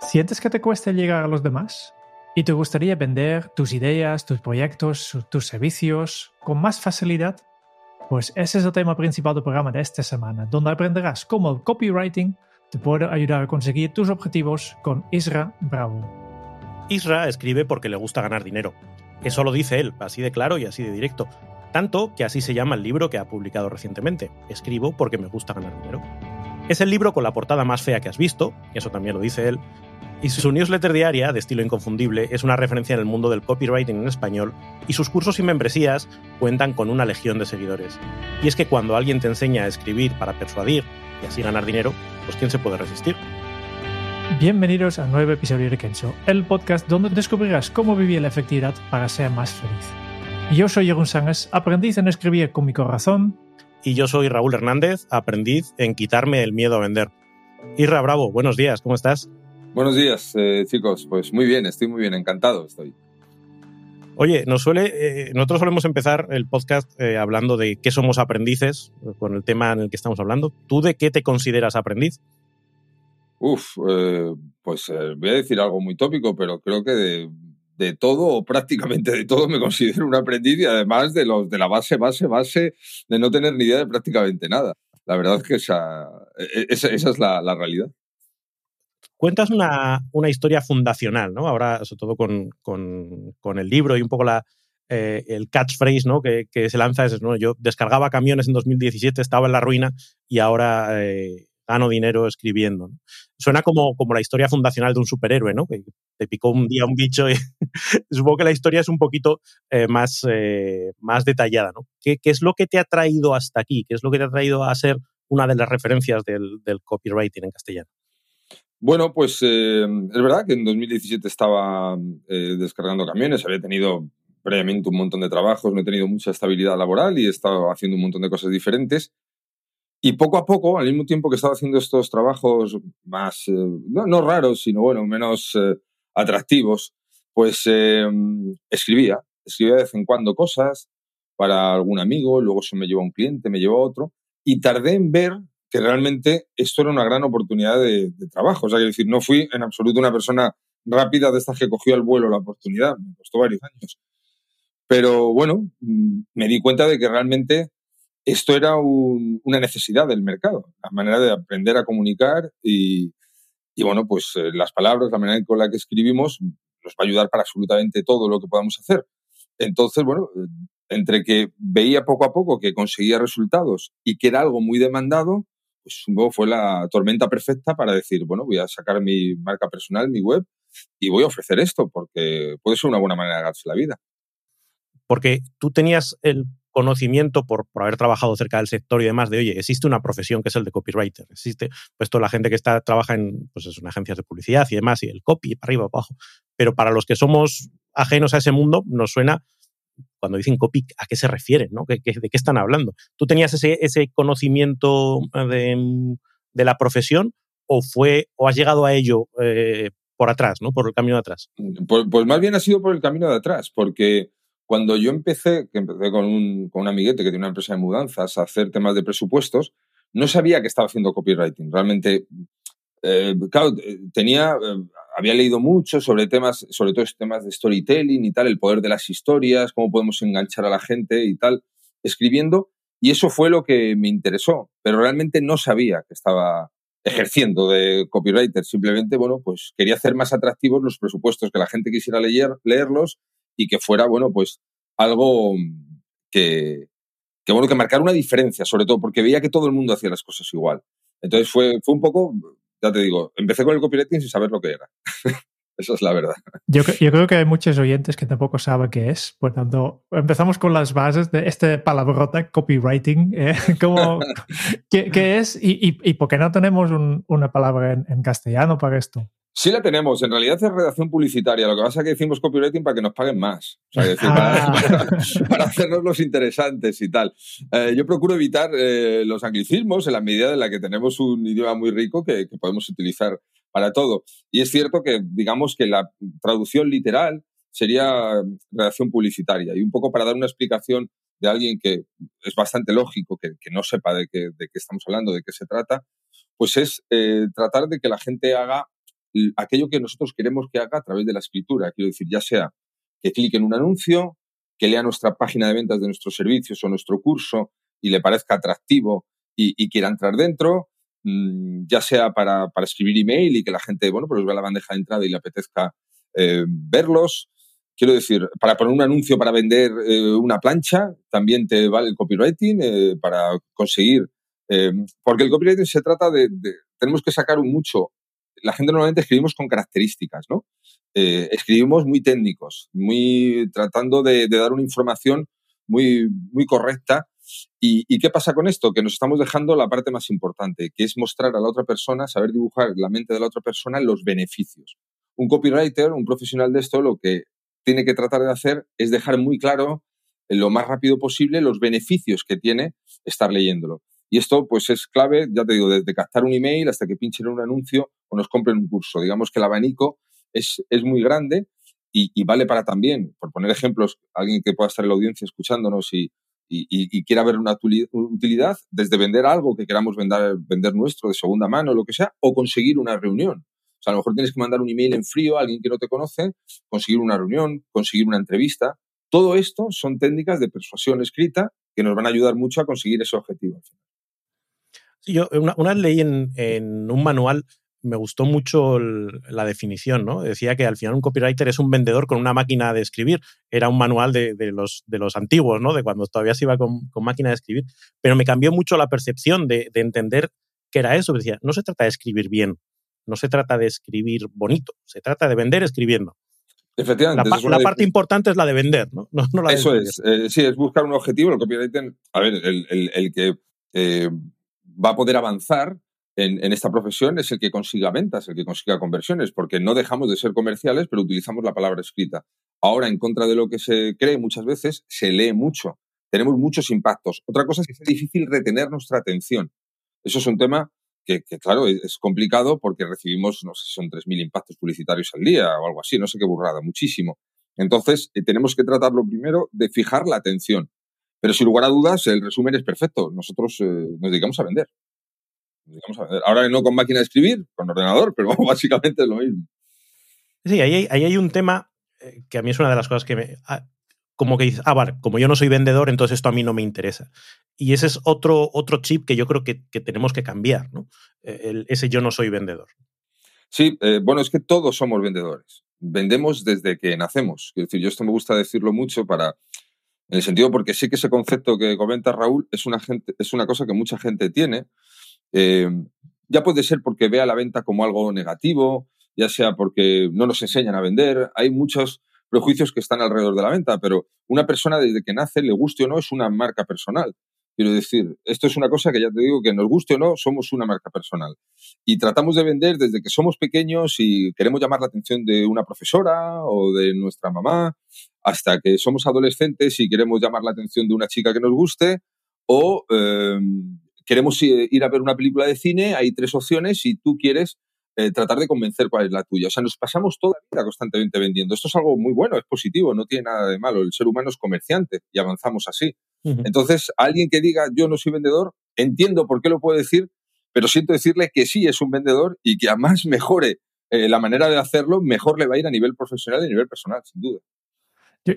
¿Sientes que te cuesta llegar a los demás? ¿Y te gustaría vender tus ideas, tus proyectos, tus servicios con más facilidad? Pues ese es el tema principal del programa de esta semana, donde aprenderás cómo el copywriting te puede ayudar a conseguir tus objetivos con Isra Bravo. Isra escribe porque le gusta ganar dinero. Eso lo dice él, así de claro y así de directo. Tanto que así se llama el libro que ha publicado recientemente. Escribo porque me gusta ganar dinero. Es el libro con la portada más fea que has visto, eso también lo dice él, y su newsletter diaria, de estilo inconfundible, es una referencia en el mundo del copywriting en español, y sus cursos y membresías cuentan con una legión de seguidores. Y es que cuando alguien te enseña a escribir para persuadir y así ganar dinero, pues ¿quién se puede resistir? Bienvenidos a un nuevo episodio de Kenzo, el podcast donde descubrirás cómo vivir la efectividad para ser más feliz. Yo soy Jeroen Sánchez, aprendiz en escribir con mi corazón. Y yo soy Raúl Hernández, aprendiz en quitarme el miedo a vender. Irra Bravo, buenos días, ¿cómo estás? Buenos días, eh, chicos. Pues muy bien, estoy muy bien, encantado estoy. Oye, nos suele, eh, nosotros solemos empezar el podcast eh, hablando de qué somos aprendices, con el tema en el que estamos hablando. ¿Tú de qué te consideras aprendiz? Uf, pues voy a decir algo muy tópico, pero creo que de, de, todo o prácticamente de todo me considero un aprendiz y además de los de la base, base, base de no tener ni idea de prácticamente nada. La verdad es que esa, e, e, esa, esa es la, la realidad cuentas una, una, historia fundacional, ¿no? Ahora, sobre todo con, con, con el libro y un poco la, eh, el catchphrase ¿no? que, que, se lanza es, ¿no? yo descargaba camiones en 2017, estaba en la ruina y ahora eh, gano dinero escribiendo. Suena como, como la historia fundacional de un superhéroe, ¿no? que te picó un día un bicho y supongo que la historia es un poquito eh, más, más detallada. ¿no? ¿Qué, ¿Qué, es lo que te ha traído hasta aquí? ¿Qué es lo que te ha traído a ser una de las referencias del, del copywriting en castellano? Bueno, pues eh, es verdad que en 2017 estaba eh, descargando camiones, había tenido previamente un montón de trabajos, no he tenido mucha estabilidad laboral y he estado haciendo un montón de cosas diferentes. Y poco a poco, al mismo tiempo que estaba haciendo estos trabajos más, eh, no, no, raros, sino bueno, menos atractivos, pues escribía. Escribía de vez en cuando cosas para algún amigo, luego se me llevó a un cliente, me llevó a otro. Y tardé en ver que realmente esto era una gran oportunidad de, de trabajo. O sea, que decir, no fui en absoluto una persona rápida de estas que cogió al vuelo la oportunidad, me costó varios años. Pero bueno, mm, me di cuenta de que realmente esto era un, una necesidad del mercado, la manera de aprender a comunicar y, y bueno, pues eh, las palabras, la manera con la que escribimos nos va a ayudar para absolutamente todo lo que podamos hacer. Entonces, bueno, entre que veía poco a poco que conseguía resultados y que era algo muy demandado, pues supongo fue la tormenta perfecta para decir, bueno, voy a sacar mi marca personal, mi web, y voy a ofrecer esto, porque puede ser una buena manera de ganarse la vida. Porque tú tenías el conocimiento por, por, haber trabajado cerca del sector y demás de, oye, existe una profesión que es el de copywriter, existe, pues toda la gente que está, trabaja en, pues en agencias de publicidad y demás, y el copy, para arriba, para abajo. Pero para los que somos ajenos a ese mundo, nos suena cuando dicen copy, ¿a qué se refieren? ¿no? ¿De, qué, ¿De qué están hablando? ¿Tú tenías ese, conocimiento de, de, la profesión o, fue, o has llegado a ello eh, por atrás, ¿no? por el camino de atrás? Pues, pues, más bien ha sido por el camino de atrás, porque cuando yo empecé, que empecé con un, con un amiguete que tiene una empresa de mudanzas a hacer temas de presupuestos, no sabía que estaba haciendo copywriting. Realmente, eh, claro, tenía, eh, había leído mucho sobre temas, sobre todo temas de storytelling y tal, el poder de las historias, cómo podemos enganchar a la gente y tal, escribiendo. Y eso fue lo que me interesó, pero realmente no sabía que estaba ejerciendo de copywriter. Simplemente, bueno, pues quería hacer más atractivos los presupuestos, que la gente quisiera leer, leerlos y que fuera, bueno, pues algo que, que, bueno, que marcara una diferencia, sobre todo porque veía que todo el mundo hacía las cosas igual. Entonces fue, fue un poco ya te digo, empecé con el copywriting sin saber lo que era. Eso es la verdad. Yo, creo que hay muchos oyentes que tampoco saben qué es. Por tanto, empezamos con las bases de este palabrota, copywriting. ¿eh? ¿Cómo, qué, es y, por qué no tenemos un, una palabra en, castellano para esto? Sí la tenemos. En realidad es redacción publicitaria. Lo que pasa es que decimos copywriting para que nos paguen más. O sea, decir, ah. para, para, para, hacernos los interesantes y tal. Eh, yo procuro evitar eh, los anglicismos en la medida en la que tenemos un idioma muy rico que, que, podemos utilizar para todo. Y es cierto que, digamos que la traducción literal sería redacción publicitaria. Y un poco para dar una explicación de alguien que es bastante lógico, que, que no sepa de qué, de qué estamos hablando, de qué se trata, pues es eh, tratar de que la gente haga aquello que nosotros queremos que haga a través de la escritura. Quiero decir, ya sea que clique en un anuncio, que lea nuestra página de ventas de nuestros servicios o nuestro curso y le parezca atractivo y, quiera entrar dentro, mm, ya sea para, escribir email y que la gente, bueno, pues vea la bandeja de entrada y le apetezca eh, verlos. Quiero decir, para poner un anuncio para vender eh, una plancha, también te vale el copywriting eh, para conseguir. porque el copywriting se trata de, Tenemos que sacar mucho. La gente normalmente escribimos con características, ¿no? escribimos muy técnicos, muy tratando de, de, dar una información muy, muy correcta ¿Y, qué pasa con esto? Que nos estamos dejando la parte más importante, que es mostrar a la otra persona, saber dibujar la mente de la otra persona los beneficios. Un copywriter, un profesional de esto, lo que tiene que tratar de hacer es dejar muy claro eh, lo más rápido posible los beneficios que tiene estar leyéndolo. Y esto pues es clave, ya te digo, desde captar un email hasta que pinchen un anuncio o nos compren un curso. Digamos que el abanico es, es muy grande y, vale para también, por poner ejemplos, alguien que pueda estar en la audiencia escuchándonos y, y, quiera ver una utilidad, desde vender algo que queramos vender, vender nuestro de segunda mano, lo que sea, o conseguir una reunión. O sea, a lo mejor tienes que mandar un email en frío a alguien que no te conoce, conseguir una reunión, conseguir una entrevista. Todo esto son técnicas de persuasión escrita que nos van a ayudar mucho a conseguir ese objetivo. Yo una, una leí en, en un manual me gustó mucho la definición, ¿no? Decía que al final un copywriter es un vendedor con una máquina de escribir. Era un manual de, los, de los antiguos, ¿no? De cuando todavía se iba con, máquina de escribir. Pero me cambió mucho la percepción de, entender que era eso. Decía, no se trata de escribir bien, no se trata de escribir bonito, se trata de vender escribiendo. Efectivamente. La, parte importante es la de vender, ¿no? eso es. Eh, sí, es buscar un objetivo. El copywriter, a ver, el, que eh, va a poder avanzar en, esta profesión es el que consiga ventas, el que consiga conversiones, porque no dejamos de ser comerciales, pero utilizamos la palabra escrita. Ahora, en contra de lo que se cree muchas veces, se lee mucho. Tenemos muchos impactos. Otra cosa es que es difícil retener nuestra atención. Eso es un tema que, claro, es complicado porque recibimos, no sé son 3.000 impactos publicitarios al día o algo así, no sé qué burrada, muchísimo. Entonces, eh, tenemos que tratarlo primero de fijar la atención. Pero sin lugar a dudas, el resumen es perfecto. Nosotros eh, nos dedicamos a vender. Ahora no con máquina de escribir, con ordenador, pero básicamente es lo mismo. Sí, ahí hay, un tema eh, que a mí es una de las cosas que me. Ah, como que dices, ah, vale, como yo no soy vendedor, entonces esto a mí no me interesa. Y ese es otro, otro chip que yo creo que, tenemos que cambiar, ¿no? Eh, ese yo no soy vendedor. Sí, eh, bueno, es que todos somos vendedores. Vendemos desde que nacemos. Es decir, yo esto me gusta decirlo mucho para, en el sentido porque sé que ese concepto que comenta Raúl es una, gente, es una cosa que mucha gente tiene eh, ya puede ser porque vea la venta como algo negativo, ya sea porque no nos enseñan a vender. Hay muchos prejuicios que están alrededor de la venta, pero una persona desde que nace, le guste o no, es una marca personal. Quiero decir, esto es una cosa que ya te digo que nos guste o no, somos una marca personal. Y tratamos de vender desde que somos pequeños y queremos llamar la atención de una profesora o de nuestra mamá, hasta que somos adolescentes y queremos llamar la atención de una chica que nos guste, o eh, queremos ir a ver una película de cine, hay tres opciones y tú quieres eh, tratar de convencer cuál es la tuya. O sea, nos pasamos toda la vida constantemente vendiendo. Esto es algo muy bueno, es positivo, no tiene nada de malo. El ser humano es comerciante y avanzamos así. Entonces, alguien que diga yo no soy vendedor, entiendo por qué lo puede decir, pero siento decirle que sí es un vendedor y que a más mejore eh, la manera de hacerlo, mejor le va a ir a nivel profesional y a nivel personal, sin duda.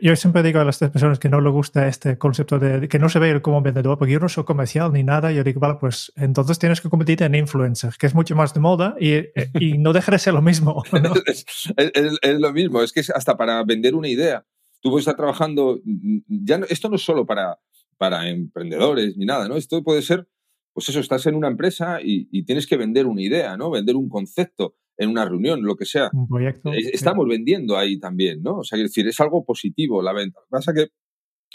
Yo, siempre digo a las personas que no les gusta este concepto de que no se ve como vendedor, porque yo no soy comercial ni nada, yo digo, vale, pues entonces tienes que convertirte en influencer, que es mucho más de moda y, y no deja de ser lo mismo. es, lo mismo, es que es hasta para vender una idea. Tú puedes estar trabajando, ya esto no es solo para, para emprendedores ni nada, ¿no? Esto puede ser, pues eso, estás en una empresa y, y tienes que vender una idea, ¿no? Vender un concepto en una reunión, lo que sea. Estamos vendiendo ahí también, ¿no? O sea, es decir, es algo positivo la venta. Lo que pasa es que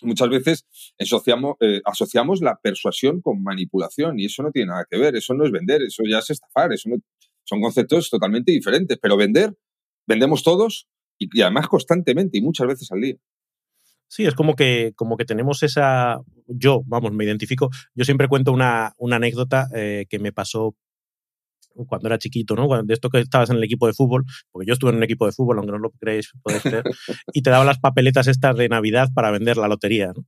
muchas veces asociamos, eh, asociamos la persuasión con manipulación y eso no tiene nada que ver, eso no es vender, eso ya es estafar, eso son conceptos totalmente diferentes, pero vender, vendemos todos y, además constantemente y muchas veces al día. Sí, es como que, como que tenemos esa. Yo, vamos, me identifico. Yo siempre cuento una, una anécdota eh, que me pasó cuando era chiquito, ¿no? de esto que estabas en el equipo de fútbol, porque yo estuve en un equipo de fútbol, aunque no lo creéis, podéis creer, y te daban las papeletas estas de Navidad para vender la lotería, ¿no?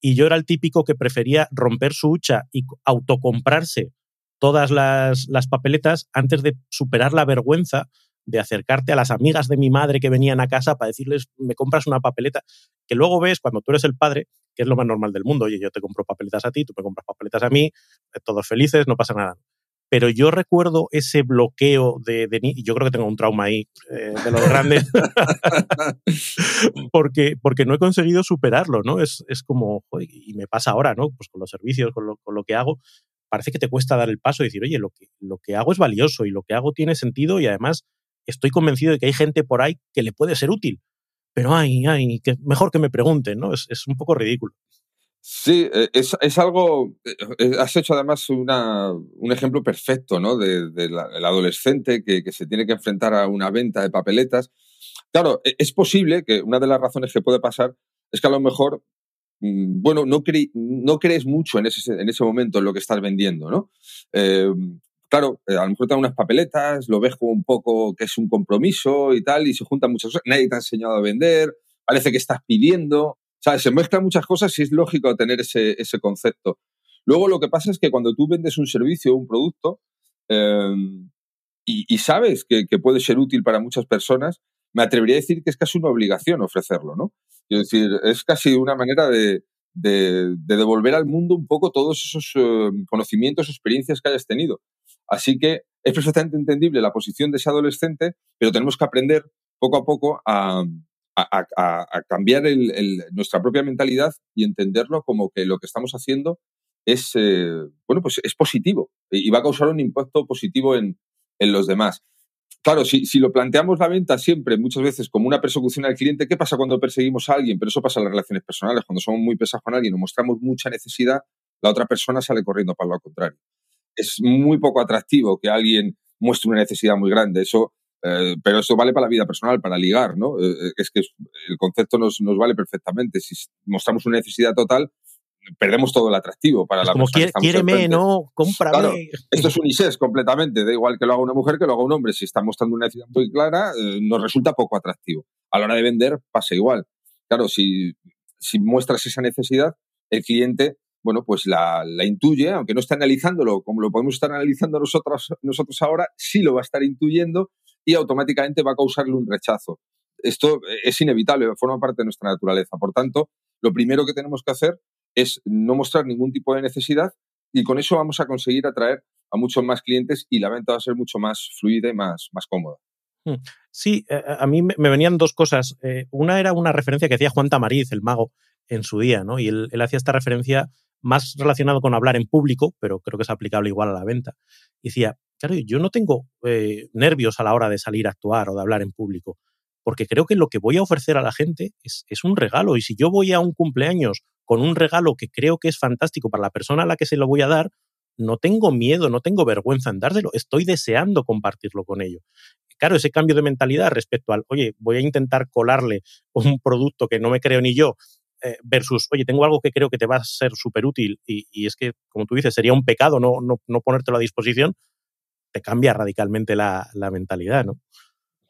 Y yo era el típico que prefería romper su hucha y autocomprarse todas las, las papeletas antes de superar la vergüenza de acercarte a las amigas de mi madre que venían a casa para decirles, me compras una papeleta, que luego ves cuando tú eres el padre, que es lo más normal del mundo, oye, yo te compro papeletas a ti, tú me compras papeletas a mí, eh, todos felices, no pasa nada. Pero yo recuerdo ese bloqueo de, de yo creo que tengo un trauma ahí eh, de los grandes, porque, porque no he conseguido superarlo, ¿no? Es, es como, y me pasa ahora, ¿no? Pues con los servicios, con lo, con lo que hago, parece que te cuesta dar el paso y decir, oye, lo que, lo que hago es valioso y lo que hago tiene sentido y además estoy convencido de que hay gente por ahí que le puede ser útil. Pero ay, ay, que mejor que me pregunten, ¿no? Es, es un poco ridículo. Sí, e, es, es, algo. Eh, eh, has hecho además una, un ejemplo perfecto, ¿no? Del de, adolescente que, que, se tiene que enfrentar a una venta de papeletas. Claro, e, es posible que una de las razones que puede pasar es que a lo mejor, mm, bueno, no, no crees mucho en ese, en ese momento en lo que estás vendiendo, ¿no? Eh, claro, a lo mejor te dan unas papeletas, lo ves como un poco que es un compromiso y tal, y se juntan muchas cosas. Nadie te ha enseñado a vender, parece que estás pidiendo se mezclan muchas cosas y es lógico tener ese, concepto. Luego lo que pasa es que cuando tú vendes un servicio o un producto em, y, sabes que, puede ser útil para muchas personas, me atrevería a decir que es casi una obligación ofrecerlo, ¿no? Es decir, es casi una manera de, devolver al mundo un poco todos esos em, conocimientos, experiencias que hayas tenido. Así que es perfectamente entendible la posición de ese adolescente, pero tenemos que aprender poco a poco a, a, cambiar nuestra propia mentalidad y entenderlo como que lo que estamos haciendo es, eh, bueno, pues es positivo y va a causar un impacto positivo en, los demás. Claro, si, si, lo planteamos la venta siempre, muchas veces como una persecución al cliente, ¿qué pasa cuando perseguimos a alguien? Pero eso pasa en las relaciones personales. Cuando somos muy pesados con alguien o mostramos mucha necesidad, la otra persona sale corriendo para lo contrario. Es muy poco atractivo que alguien muestre una necesidad muy grande. Eso eh, pero eso vale para la vida personal, para ligar, ¿no? Eh, eh, es que el concepto nos, nos, vale perfectamente. Si mostramos una necesidad total, perdemos todo el atractivo para la como persona. Como quiéreme, ¿no? Cómprame. esto es un ISES completamente. Da igual que lo haga una mujer que lo haga un hombre. Si está mostrando una necesidad muy clara, nos resulta poco atractivo. A la hora de vender pasa igual. Claro, si, si muestras esa necesidad, el cliente bueno, pues la, la, intuye, aunque no está analizándolo como lo podemos estar analizando nosotros, nosotros ahora, sí lo va a estar intuyendo y automáticamente va a causarle un rechazo. Esto es inevitable, forma parte de nuestra naturaleza. Por tanto, lo primero que tenemos que hacer es no mostrar ningún tipo de necesidad y con eso vamos a conseguir atraer a muchos más clientes y la venta va a ser mucho más fluida y más, más cómoda. Hmm. Sí, eh, a mí me venían dos cosas. Eh, una era una referencia que hacía Juan Tamariz, el mago, en su día, ¿no? Y él hacía esta referencia más relacionado con hablar en público, pero creo que es aplicable igual a la venta. decía, claro, yo no tengo eh, nervios a la hora de salir a actuar o de hablar en público, porque creo que lo que voy a ofrecer a la gente es, es un regalo. Y si yo voy a un cumpleaños con un regalo que creo que es fantástico para la persona a la que se lo voy a dar, no tengo miedo, no tengo vergüenza en dárselo, estoy deseando compartirlo con ellos. Claro, ese cambio de mentalidad respecto al, oye, voy a intentar colarle un producto que no me creo ni yo eh, versus, oye, tengo algo que creo que te va a ser súper útil y, es que, como tú dices, sería un pecado no, no, no ponértelo a disposición, te cambia radicalmente la, la mentalidad, ¿no?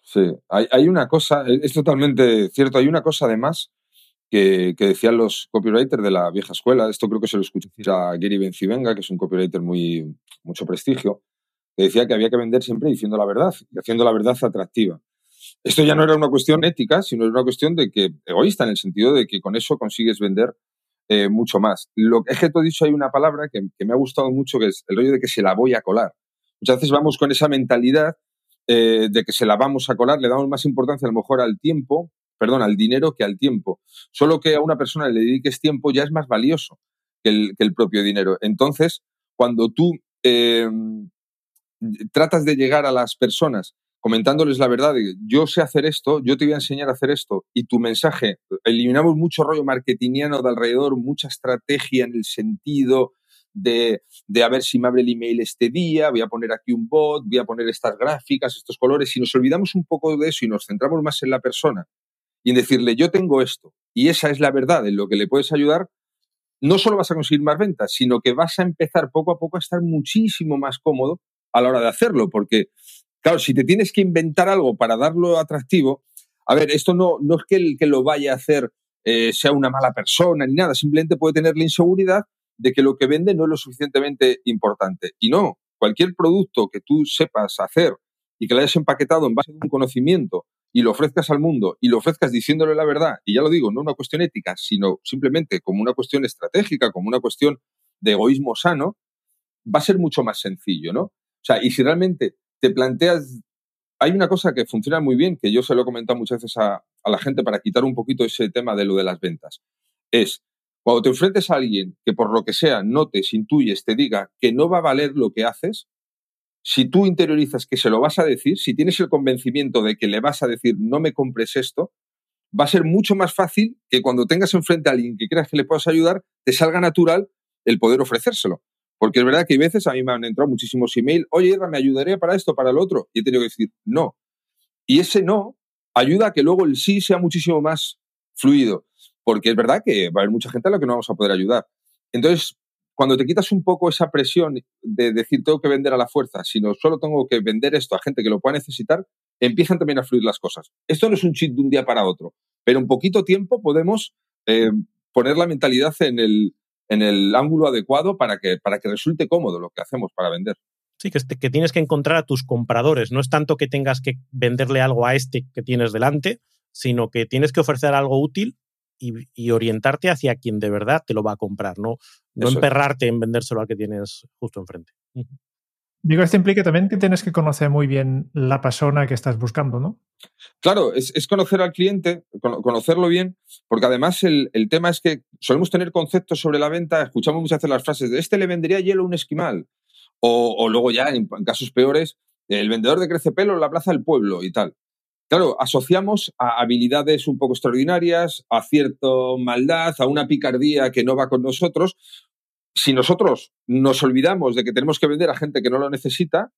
Sí, hay, hay, una cosa, es totalmente cierto, hay una cosa además que, que, decían los copywriters de la vieja escuela, esto creo que se lo escuché a Gary Bencivenga, que es un copywriter muy mucho prestigio, que decía que había que vender siempre diciendo la verdad y haciendo la verdad atractiva. Esto ya no era una cuestión ética, sino era una cuestión de que egoísta, en el sentido de que con eso consigues vender eh, mucho más. Lo es que tú has dicho hay una palabra que, me ha gustado mucho, que es el rollo de que se la voy a colar. Muchas veces vamos con esa mentalidad eh, de que se la vamos a colar, le damos más importancia a lo mejor al tiempo, perdón, al dinero que al tiempo. Solo que a una persona le dediques tiempo ya es más valioso que el, propio dinero. Entonces, cuando tú eh, tratas de llegar a las personas comentándoles la verdad, yo sé hacer esto, yo te voy a enseñar a hacer esto, y tu mensaje, eliminamos mucho rollo marketingiano de alrededor, mucha estrategia en el sentido de, de, a ver si me abre el email este día, voy a poner aquí un bot, voy a poner estas gráficas, estos colores, y nos olvidamos un poco de eso y nos centramos más en la persona y en decirle, yo tengo esto, y esa es la verdad en lo que le puedes ayudar, no solo vas a conseguir más ventas, sino que vas a empezar poco a poco a estar muchísimo más cómodo a la hora de hacerlo, porque Claro, si te tienes que inventar algo para darlo atractivo, a ver, esto no, no es que el que lo vaya a hacer eh, sea una mala persona ni nada, simplemente puede tener la inseguridad de que lo que vende no es lo suficientemente importante. Y no, cualquier producto que tú sepas hacer y que lo hayas empaquetado en base a un conocimiento y lo ofrezcas al mundo y lo ofrezcas diciéndole la verdad, y ya lo digo, no una cuestión ética, sino simplemente como una cuestión estratégica, como una cuestión de egoísmo sano, va a ser mucho más sencillo, ¿no? O sea, y si realmente te planteas, hay una cosa que funciona muy bien, que yo se lo he comentado muchas veces a, la gente para quitar un poquito ese tema de lo de las ventas, es cuando te enfrentes a alguien que por lo que sea notes, intuyes, te diga que no va a valer lo que haces, si tú interiorizas que se lo vas a decir, si tienes el convencimiento de que le vas a decir no me compres esto, va a ser mucho más fácil que cuando tengas enfrente a alguien que creas que le puedas ayudar, te salga natural el poder ofrecérselo. Porque es verdad que hay veces a mí me han entrado muchísimos emails, oye, Irra, ¿me ayudaría para esto, para el otro? Y he tenido que decir no. Y ese no ayuda a que luego el sí sea muchísimo más fluido. Porque es verdad que va a haber mucha gente a la que no vamos a poder ayudar. Entonces, cuando te quitas un poco esa presión de decir tengo que vender a la fuerza, sino solo tengo que vender esto a gente que lo pueda necesitar, empiezan también a fluir las cosas. Esto no es un chip de un día para otro, pero en poquito tiempo podemos eh, poner la mentalidad en el, en el ángulo adecuado para que, para que resulte cómodo lo que hacemos para vender. Sí, que, que tienes que encontrar a tus compradores. No es tanto que tengas que venderle algo a este que tienes delante, sino que tienes que ofrecer algo útil y, orientarte hacia quien de verdad te lo va a comprar, no, no emperrarte en vendérselo al que tienes justo enfrente. Digo, esto implica también que tienes que conocer muy bien la persona que estás buscando, ¿no? Claro, es, conocer al cliente, conocerlo bien, porque además el, tema es que solemos tener conceptos sobre la venta, escuchamos muchas veces las frases de este le vendería hielo a un esquimal, o, luego ya, en, casos peores, el vendedor de crece pelo en la plaza del pueblo y tal. Claro, asociamos a habilidades un poco extraordinarias, a cierta maldad, a una picardía que no va con nosotros. Si nosotros nos olvidamos de que tenemos que vender a gente que no lo necesita,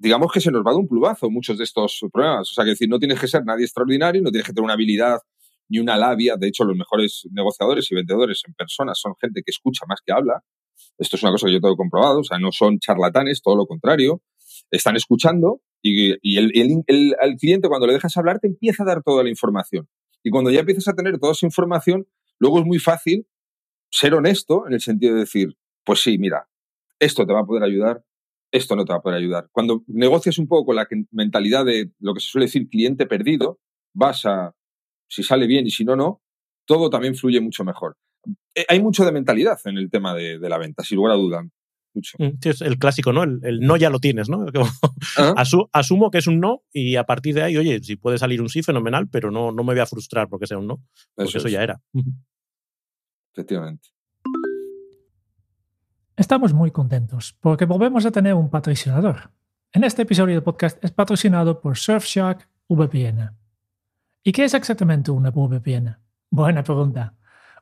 digamos que se nos va de un plumazo muchos de estos problemas. O sea, que decir, no tienes que ser nadie extraordinario, no tienes que tener una habilidad ni una labia. De hecho, los mejores negociadores y vendedores en personas son gente que escucha más que habla. Esto es una cosa que yo tengo comprobado. O sea, no son charlatanes, todo lo contrario. Están escuchando y, el, al cliente, cuando le dejas hablar, te empieza a dar toda la información. Y cuando ya empiezas a tener toda esa información, luego es muy fácil ser honesto en el sentido de decir, pues sí, mira, esto te va a poder ayudar, esto no te va a poder ayudar. Cuando negocias un poco con la mentalidad de lo que se suele decir cliente perdido, vas a, si sale bien y si no, no, todo también fluye mucho mejor. Eh, hay mucho de mentalidad en el tema de, de la venta, sin lugar a duda. Mm, es el clásico, ¿no? El, no ya lo tienes, ¿no? asumo que es un no y a partir de ahí, oye, si puede salir un sí, fenomenal, pero no, no me voy a frustrar porque sea un no, porque eso, ya era. Efectivamente. Estamos muy contentos porque volvemos a tener un patrocinador. En este episodio del podcast es patrocinado por Surfshark VPN. ¿Y qué es exactamente una VPN? Buena pregunta.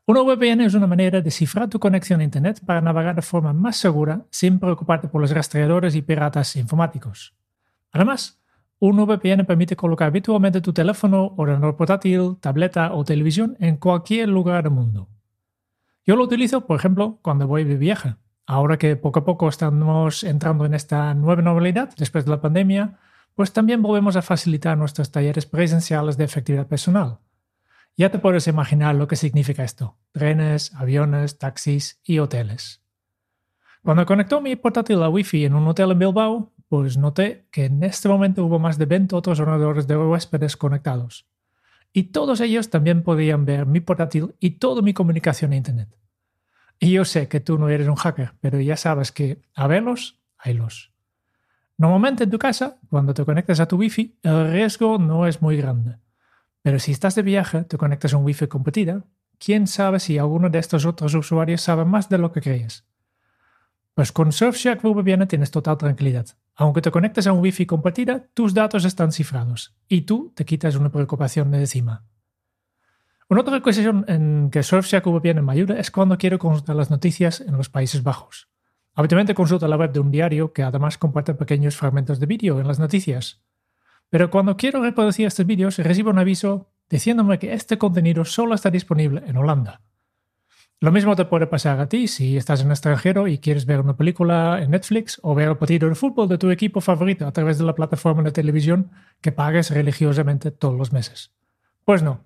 Una VPN es una manera de cifrar tu conexión a Internet para navegar de forma más segura sin preocuparte por los rastreadores y piratas informáticos. Además, un VPN permite colocar virtualmente tu teléfono, ordenador portátil, tableta o televisión en cualquier lugar del mundo. Yo lo utilizo, por ejemplo, cuando voy de viaje. Ahora que poco a poco estamos entrando en esta nueva normalidad después de la pandemia, pues también volvemos a facilitar nuestros talleres presenciales de efectividad personal ya te puedes imaginar lo que significa esto. Trenes, aviones, taxis y hoteles. Cuando conectó mi portátil a Wi-Fi en un hotel en Bilbao, pues noté que en este momento hubo más de 20 otros ordenadores de huéspedes conectados. Y todos ellos también podían ver mi portátil y toda mi comunicación a Internet. Y yo sé que tú no eres un hacker, pero ya sabes que a verlos, haylos. Normalmente en tu casa, cuando te conectas a tu Wi-Fi, el riesgo no es muy grande. Pero si estás de viaje, te conectas a un Wi-Fi competida, ¿quién sabe si alguno de estos otros usuarios sabe más de lo que crees? Pues con Surfshark VPN tienes total tranquilidad. Aunque te conectes a un Wi-Fi competida, tus datos están cifrados y tú te quitas una preocupación de encima. Una otra cuestión en que Surfshark VPN me ayuda es cuando quiero consultar las noticias en los Países Bajos. Habitualmente consulto la web de un diario que además comparte pequeños fragmentos de vídeo en las noticias. Pero cuando quiero reproducir estos vídeos, recibo un aviso diciéndome que este contenido solo está disponible en Holanda. Lo mismo te puede pasar a ti si estás en extranjero y quieres ver una película en Netflix o ver el partido de fútbol de tu equipo favorito a través de la plataforma de televisión que pagues religiosamente todos los meses. Pues no,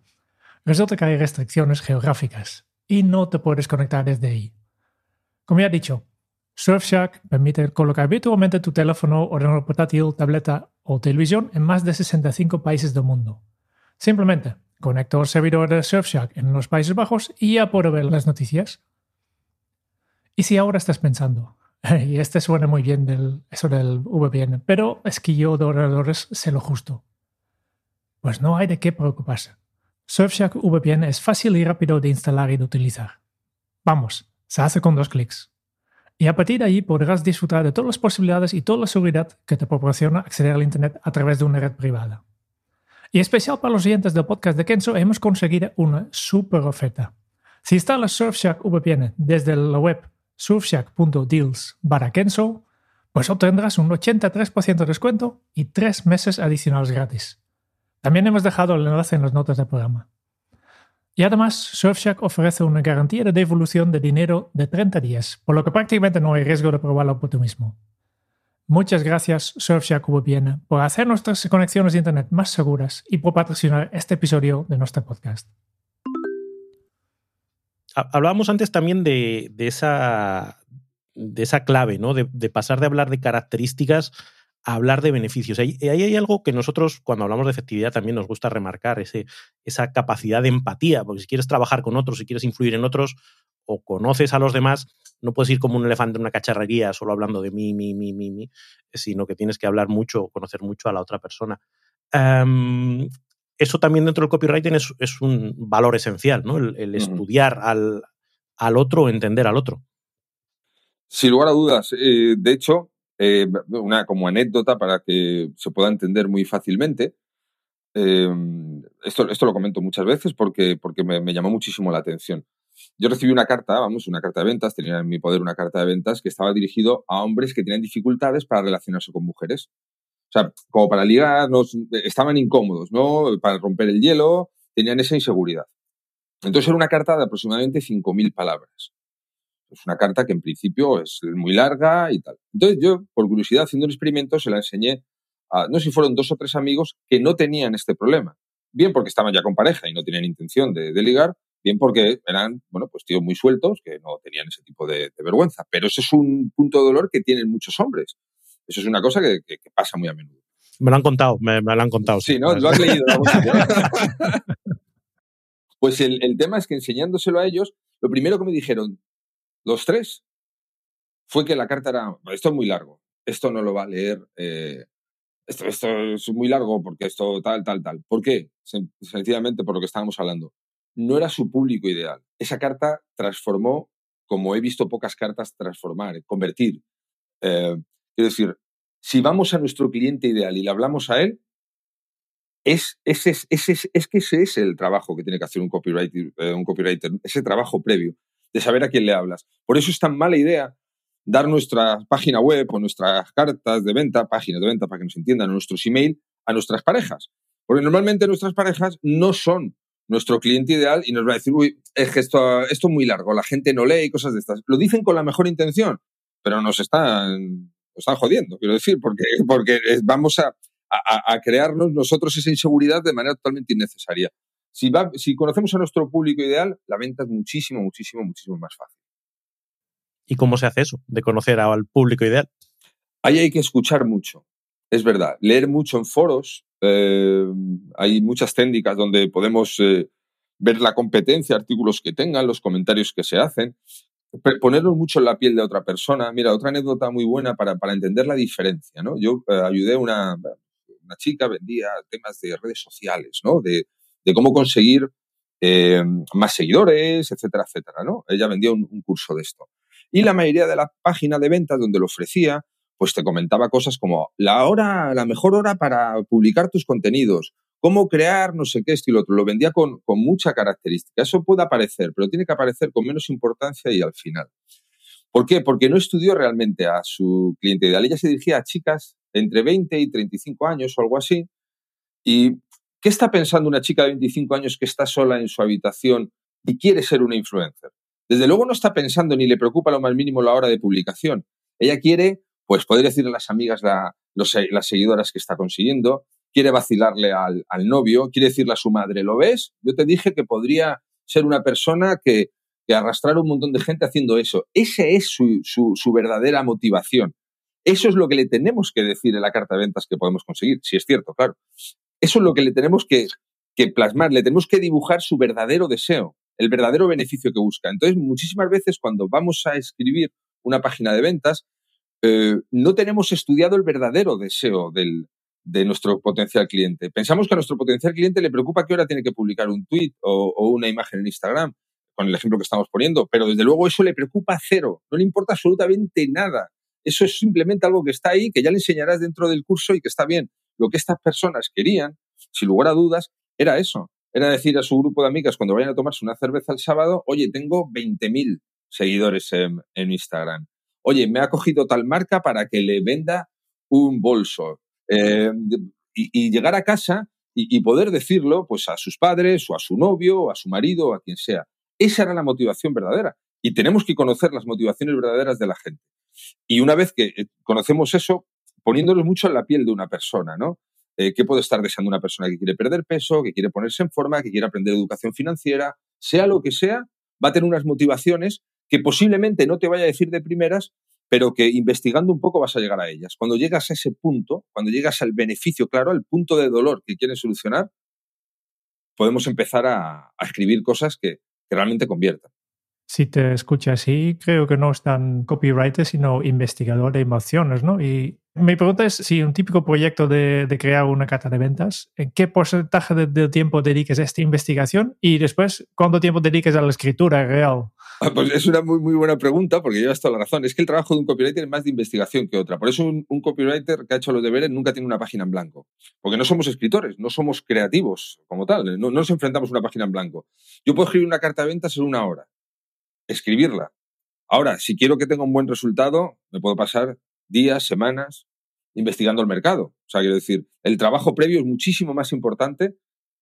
resulta que hay restricciones geográficas y no te puedes conectar desde ahí. Como ya he dicho, Surfshark permite colocar virtualmente tu teléfono, ordenador portátil, tableta o televisión en más de 65 países del mundo. Simplemente conecto el servidor de Surfshark en los Países Bajos y ya puedo ver las noticias. Y si ahora estás pensando, y este suena muy bien del, eso del VPN, pero es que yo de ordenadores sé lo justo. Pues no hay de qué preocuparse. Surfshark VPN es fácil y rápido de instalar y de utilizar. Vamos, se hace con dos clics. Y a partir de ahí podrás disfrutar de todas las posibilidades y toda la seguridad que te proporciona acceder al Internet a través de una red privada. Y especial para los oyentes del podcast de Kenzo, hemos conseguido una super oferta. Si instalas Surfshark VPN desde la web surfshark.deals barra Kenzo, pues obtendrás un 83% de descuento y tres meses adicionales gratis. También hemos dejado el enlace en las notas del programa. Y además, Surfshark ofrece una garantía de devolución de dinero de 30 días, por lo que prácticamente no hay riesgo de probarlo por tú mismo. Muchas gracias Surfshark VPN por hacer nuestras conexiones de Internet más seguras y por patrocinar este episodio de nuestro podcast. Hablábamos antes también de, esa, clave, ¿no? De, pasar de hablar de características hablar de beneficios. Ahí, ahí, hay algo que nosotros, cuando hablamos de efectividad, también nos gusta remarcar, ese, esa capacidad de empatía, porque si quieres trabajar con otros, si quieres influir en otros o conoces a los demás, no puedes ir como un elefante en una cacharrería solo hablando de mí, mí, mí, mí, mí, sino que tienes que hablar mucho, conocer mucho a la otra persona. eso también dentro del copywriting es, es, un valor esencial, ¿no? El, estudiar al, al otro, entender al otro. Sin lugar a dudas. Eh, de hecho, eh, una como anécdota para que se pueda entender muy fácilmente. Em, esto, esto lo comento muchas veces porque, porque me, llamó muchísimo la atención. Yo recibí una carta, vamos, una carta de ventas, tenía en mi poder una carta de ventas que estaba dirigido a hombres que tenían dificultades para relacionarse con mujeres. O sea, como para ligar, estaban incómodos, ¿no? Para romper el hielo, tenían esa inseguridad. Entonces era una carta de aproximadamente 5.000 palabras. Es una carta que en principio es muy larga y tal. Entonces yo, por curiosidad, haciendo un experimento, se la enseñé a, no sé si fueron dos o tres amigos que no tenían este problema. Bien porque estaban ya con pareja y no tenían intención de, ligar, bien porque eran, bueno, pues tíos muy sueltos que no tenían ese tipo de, vergüenza. Pero ese es un punto de dolor que tienen muchos hombres. Eso es una cosa que, pasa muy a menudo. Me lo han contado, me, lo han contado. Sí, ¿no? Lo has leído. pues el, el tema es que enseñándoselo a ellos, lo primero que me dijeron, los tres, fue que la carta era, esto es muy largo, esto no lo va a leer, eh, esto, esto, es muy largo porque esto tal, tal, tal. ¿Por qué? Sencillamente por lo que estábamos hablando. No era su público ideal. Esa carta transformó, como he visto pocas cartas transformar, convertir. Eh, decir, si vamos a nuestro cliente ideal y le hablamos a él, es, es, es, es, que ese es el trabajo que tiene que hacer un copywriter, eh, un copywriter, ese trabajo previo de saber a quién le hablas. Por eso es tan mala idea dar nuestra página web o nuestras cartas de venta, páginas de venta para que nos entiendan, o nuestros email a nuestras parejas. Porque normalmente nuestras parejas no son nuestro cliente ideal y nos va a decir, uy, es que esto, esto es muy largo, la gente no lee y cosas de estas. Lo dicen con la mejor intención, pero nos están, nos están jodiendo, quiero decir, porque, porque vamos a, a, a crearnos nosotros esa inseguridad de manera totalmente innecesaria. Si, si conocemos a nuestro público ideal, la venta es muchísimo, muchísimo, muchísimo más fácil. ¿Y cómo se hace eso, de conocer al público ideal? Ahí hay que escuchar mucho, es verdad. Leer mucho en foros, eh, hay muchas técnicas donde podemos eh, ver la competencia, artículos que tengan, los comentarios que se hacen, ponernos mucho en la piel de otra persona. Mira, otra anécdota muy buena para, para entender la diferencia, ¿no? Yo eh, ayudé a una, una chica, vendía temas de redes sociales, ¿no? De, de cómo conseguir eh, más seguidores, etcétera, etcétera, ¿no? Ella vendía un, curso de esto. Y la mayoría de la página de ventas donde lo ofrecía, pues te comentaba cosas como la hora, la mejor hora para publicar tus contenidos, cómo crear no sé qué estilo, lo vendía con, con mucha característica. Eso puede aparecer, pero tiene que aparecer con menos importancia y al final. ¿Por qué? Porque no estudió realmente a su cliente ideal. Ella se dirigía a chicas entre 20 y 35 años o algo así, y ¿Qué está pensando una chica de 25 años que está sola en su habitación y quiere ser una influencer? Desde luego no está pensando ni le preocupa lo más mínimo la hora de publicación. Ella quiere, pues, poder decirle a las amigas la, las seguidoras que está consiguiendo, quiere vacilarle al, novio, quiere decirle a su madre, ¿lo ves? Yo te dije que podría ser una persona que, arrastrar un montón de gente haciendo eso. Esa es su, su, verdadera motivación. Eso es lo que le tenemos que decir en la carta de ventas que podemos conseguir, si es cierto, claro. Eso es lo que le tenemos que, que plasmar, le tenemos que dibujar su verdadero deseo, el verdadero beneficio que busca. Entonces, muchísimas veces cuando vamos a escribir una página de ventas, eh, no tenemos estudiado el verdadero deseo del, de nuestro potencial cliente. Pensamos que a nuestro potencial cliente le preocupa qué hora tiene que publicar un tweet o, o, una imagen en Instagram, con el ejemplo que estamos poniendo, pero desde luego eso le preocupa cero, no le importa absolutamente nada. Eso es simplemente algo que está ahí, que ya le enseñarás dentro del curso y que está bien. Lo que estas personas querían, sin lugar a dudas, era eso. Era decir a su grupo de amigas cuando vayan a tomarse una cerveza el sábado, oye, tengo 20.000 seguidores en, en Instagram. Oye, me ha cogido tal marca para que le venda un bolso eh, y, llegar a casa y, poder decirlo pues a sus padres o a su novio o a su marido o a quien sea. Esa era la motivación verdadera. Y tenemos que conocer las motivaciones verdaderas de la gente. Y una vez que eh, conocemos eso, poniéndonos mucho en la piel de una persona, ¿no? Eh, ¿Qué puede estar deseando una persona que quiere perder peso, que quiere ponerse en forma, que quiere aprender educación financiera? Sea lo que sea, va a tener unas motivaciones que posiblemente no te vaya a decir de primeras, pero que investigando un poco vas a llegar a ellas. Cuando llegas a ese punto, cuando llegas al beneficio claro, al punto de dolor que quieres solucionar, podemos empezar a, escribir cosas que, realmente conviertan. Si te escuchas así, creo que no es tan copywriter, sino investigador de emociones, ¿no? Y mi pregunta es si un típico proyecto de, crear una carta de ventas, ¿en qué porcentaje de, tiempo dediques a esta investigación? Y después, ¿cuánto tiempo dediques a la escritura real? Ah, pues es una muy, muy buena pregunta porque llevas toda la razón. Es que el trabajo de un copywriter es más de investigación que otra. Por eso un, copywriter que ha hecho los deberes nunca tiene una página en blanco. Porque no somos escritores, no somos creativos como tal. No, nos enfrentamos a una página en blanco. Yo puedo escribir una carta de ventas en una hora. Escribirla. Ahora, si quiero que tenga un buen resultado, me puedo pasar días, semanas investigando el mercado. O sea, quiero decir, el trabajo previo es muchísimo más importante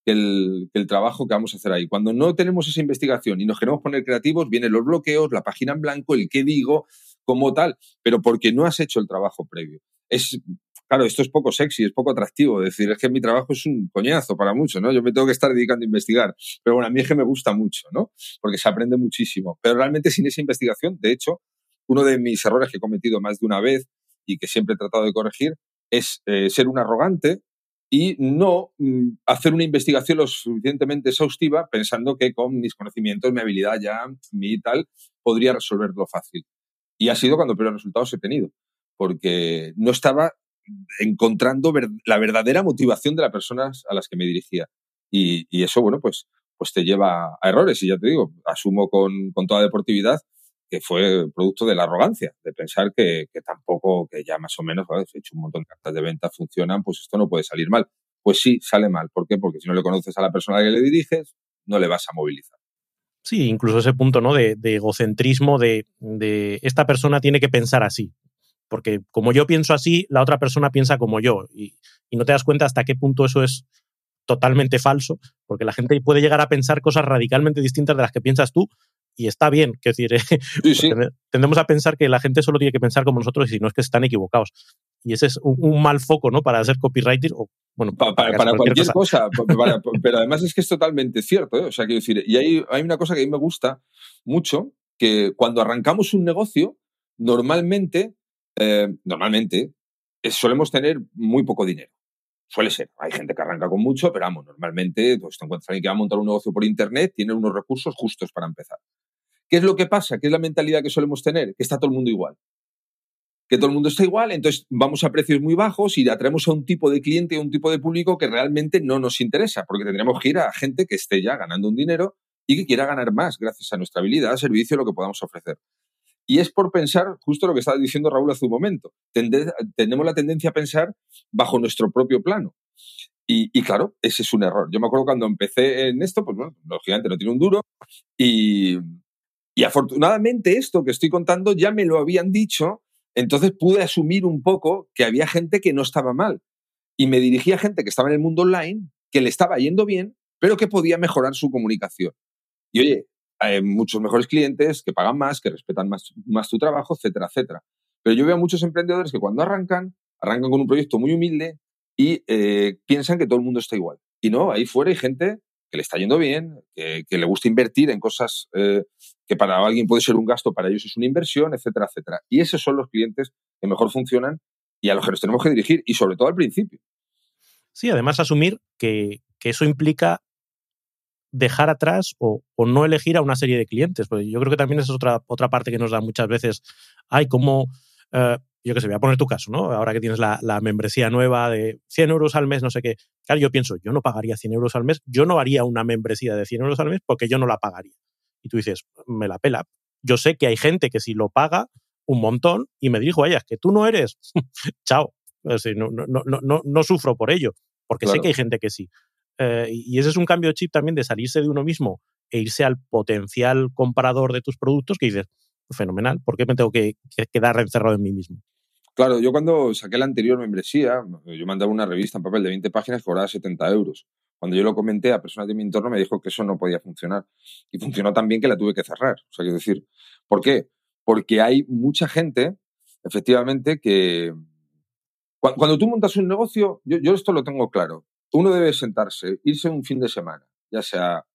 que el, trabajo que vamos a hacer ahí. Cuando no tenemos esa investigación y nos queremos poner creativos, vienen los bloqueos, la página en blanco, el qué digo, como tal, pero porque no has hecho el trabajo previo. Es, claro, esto es poco sexy, es poco atractivo. decir, es que mi trabajo es un coñazo para muchos, ¿no? Yo me tengo que estar dedicando a investigar. Pero bueno, a mí es que me gusta mucho, ¿no? Porque se aprende muchísimo. Pero realmente sin esa investigación, de hecho, uno de mis errores que he cometido más de una vez y que siempre he tratado de corregir es eh, ser un arrogante y no mm, hacer una investigación lo suficientemente exhaustiva pensando que con mis conocimientos, mi habilidad ya, mi tal, podría resolverlo fácil. Y ha sido cuando peores resultados he tenido, porque no estaba encontrando la verdadera motivación de las personas a las que me dirigía. Y, eso, bueno, pues, pues te lleva a errores. Y ya te digo, asumo con, con toda deportividad que fue producto de la arrogancia, de pensar que, tampoco, que ya más o menos, he hecho un montón de cartas de venta, funcionan, pues esto no puede salir mal. Pues sí, sale mal. ¿Por qué? Porque si no le conoces a la persona a la que le diriges, no le vas a movilizar. Sí, incluso ese punto ¿no? de, egocentrismo, de, esta persona tiene que pensar así. Porque como yo pienso así, la otra persona piensa como yo. Y, y no te das cuenta hasta qué punto eso es totalmente falso, porque la gente puede llegar a pensar cosas radicalmente distintas de las que piensas tú, y está bien. que decir, tendemos a pensar que la gente solo tiene que pensar como nosotros y si no es que están equivocados. Y ese es un, mal foco, ¿no? Para hacer copywriter o, bueno, para, cualquier, cosa. pero además es que es totalmente cierto, ¿eh? O sea, quiero decir, y hay, hay una cosa que a mí me gusta mucho, que cuando arrancamos un negocio, normalmente, eh, normalmente, eh, solemos tener muy poco dinero. Suele ser. Hay gente que arranca con mucho, pero vamos, normalmente pues, te encuentras alguien que va a montar un negocio por internet, tiene unos recursos justos para empezar. ¿Qué es lo que pasa? ¿Qué es la mentalidad que solemos tener? Que está todo el mundo igual. Que todo el mundo está igual, entonces vamos a precios muy bajos y atraemos a un tipo de cliente, a un tipo de público que realmente no nos interesa, porque tendremos que ir a gente que esté ya ganando un dinero y que quiera ganar más gracias a nuestra habilidad, servicio, lo que podamos ofrecer. Y es por pensar justo lo que estaba diciendo Raúl hace un momento. tenemos la tendencia a pensar bajo nuestro propio plano. Y, claro, ese es un error. Yo me acuerdo cuando empecé en esto, pues bueno, lógicamente no tiene un duro. Y, y afortunadamente esto que estoy contando ya me lo habían dicho, entonces pude asumir un poco que había gente que no estaba mal. Y me dirigía a gente que estaba en el mundo online, que le estaba yendo bien, pero que podía mejorar su comunicación. Y oye, hay muchos mejores clientes que pagan más, que respetan más, más tu trabajo, etcétera, etcétera. Pero yo veo a muchos emprendedores que cuando arrancan, arrancan con un proyecto muy humilde y eh, piensan que todo el mundo está igual. Y no, ahí fuera hay gente que le está yendo bien, que, le gusta invertir en cosas eh, que para alguien puede ser un gasto, para ellos es una inversión, etcétera, etcétera. Y esos son los clientes que mejor funcionan y a los que nos tenemos que dirigir, y sobre todo al principio. Sí, además asumir que, eso implica dejar atrás o, no elegir a una serie de clientes. Porque yo creo que también esa es otra, otra parte que nos da muchas veces, ay, como, eh, yo qué sé, voy a poner tu caso, ¿no? Ahora que tienes la, membresía nueva de 100 euros al mes, no sé qué. Claro, yo pienso, yo no pagaría 100 euros al mes, yo no haría una membresía de 100 euros al mes porque yo no la pagaría. Y tú dices, me la pela. Yo sé que hay gente que si lo paga un montón y me dijo, es que tú no eres, chao. no, no, no, no, sufro por ello, porque sé que hay gente que sí. Eh, y ese es un cambio de chip también de salirse de uno mismo e irse al potencial comprador de tus productos que dices, fenomenal, ¿por qué me tengo que, quedar encerrado en mí mismo? Claro, yo cuando saqué la anterior membresía, yo mandaba una revista en papel de 20 páginas que cobraba 70 euros. Cuando yo lo comenté a personas de mi entorno me dijo que eso no podía funcionar. Y funcionó tan bien que la tuve que cerrar. O sea, quiero decir, ¿por qué? Porque hay mucha gente, efectivamente, que... Cuando, tú montas un negocio, yo esto lo tengo claro uno debe sentarse, irse un fin de semana, ya sea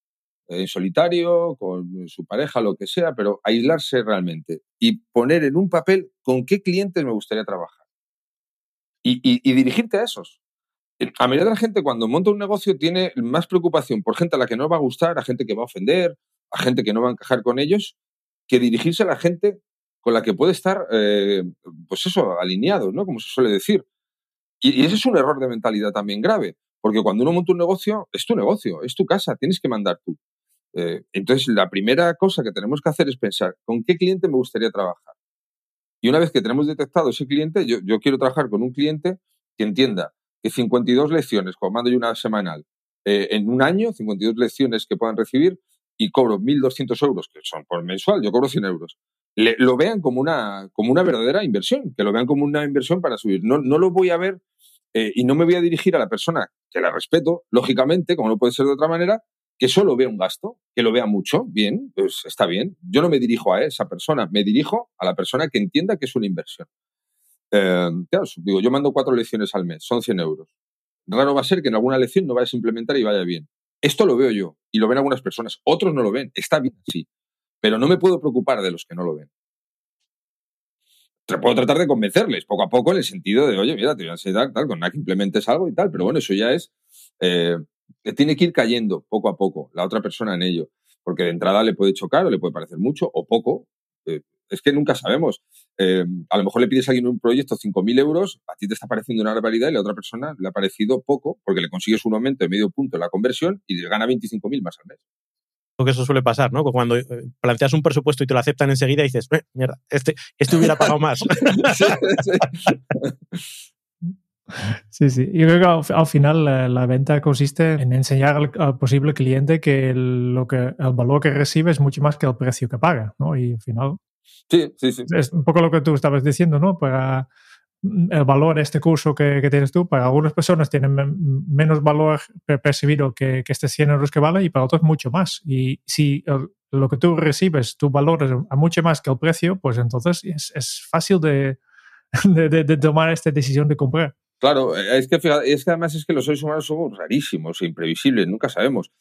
en solitario, con su pareja, lo que sea, pero aislarse realmente y poner en un papel con qué clientes me gustaría trabajar. Y, dirigirte a esos. A medida de la gente cuando monta un negocio tiene más preocupación por gente a la que no va a gustar, a gente que va a ofender, a gente que no va a encajar con ellos, que dirigirse a la gente con la que puede estar, eh, pues eso, alineado, ¿no? Como se suele decir. y ese es un error de mentalidad también grave. Porque cuando uno monta un negocio, es tu negocio, es tu casa, tienes que mandar tú. Eh, entonces, la primera cosa que tenemos que hacer es pensar, ¿con qué cliente me gustaría trabajar? Y una vez que tenemos detectado ese cliente, yo, quiero trabajar con un cliente que entienda que 52 lecciones, como mando yo una semanal, eh, en un año, 52 lecciones que puedan recibir y cobro 1.200 euros, que son por mensual, yo cobro 100 euros, lo vean como una, como una verdadera inversión, que lo vean como una inversión para subir. No, no lo voy a ver eh, y no me voy a dirigir a la persona que la respeto, lógicamente, como no puede ser de otra manera, que solo vea un gasto, que lo vea mucho, bien, pues está bien. Yo no me dirijo a esa persona, me dirijo a la persona que entienda que es una inversión. Eh, digo, yo mando cuatro lecciones al mes, son 100 euros. Raro va a ser que en alguna lección no vayas a implementar y vaya bien. Esto lo veo yo y lo ven algunas personas, otros no lo ven, está bien, sí, pero no me puedo preocupar de los que no lo ven puedo tratar de convencerles poco a poco en el sentido de, oye, mira, te voy a enseñar tal, con nada que implementes algo y tal, pero bueno, eso ya es, eh, tiene que ir cayendo poco a poco la otra persona en ello, porque de entrada le puede chocar o le puede parecer mucho o poco. Eh, es que nunca sabemos. Eh, a lo mejor le pides a alguien un proyecto 5.000 euros, a ti te está pareciendo una barbaridad y a la otra persona le ha parecido poco porque le consigues un aumento de medio punto en la conversión y le gana 25.000 más al mes que eso suele pasar, ¿no? Cuando eh, planteas un presupuesto y te lo aceptan enseguida y dices, eh, mierda, este, este hubiera pagado más. sí, sí. Yo creo que al, final la, venta consiste en enseñar al, posible cliente que el, lo que el valor que recibe es mucho más que el precio que paga, ¿no? Y al final... Sí, sí, sí. Es un poco lo que tú estabas diciendo, ¿no? Para el valor de este curso que, que, tienes tú, para algunas personas tiene menos valor percibido que, que este 100 euros que vale y para otros mucho más. Y si lo que tú recibes, tu valor es a mucho más que el precio, pues entonces es, es fácil de, de, de, tomar esta decisión de comprar. Claro, es que, es que además es que los seres humanos somos rarísimos e imprevisibles, nunca sabemos.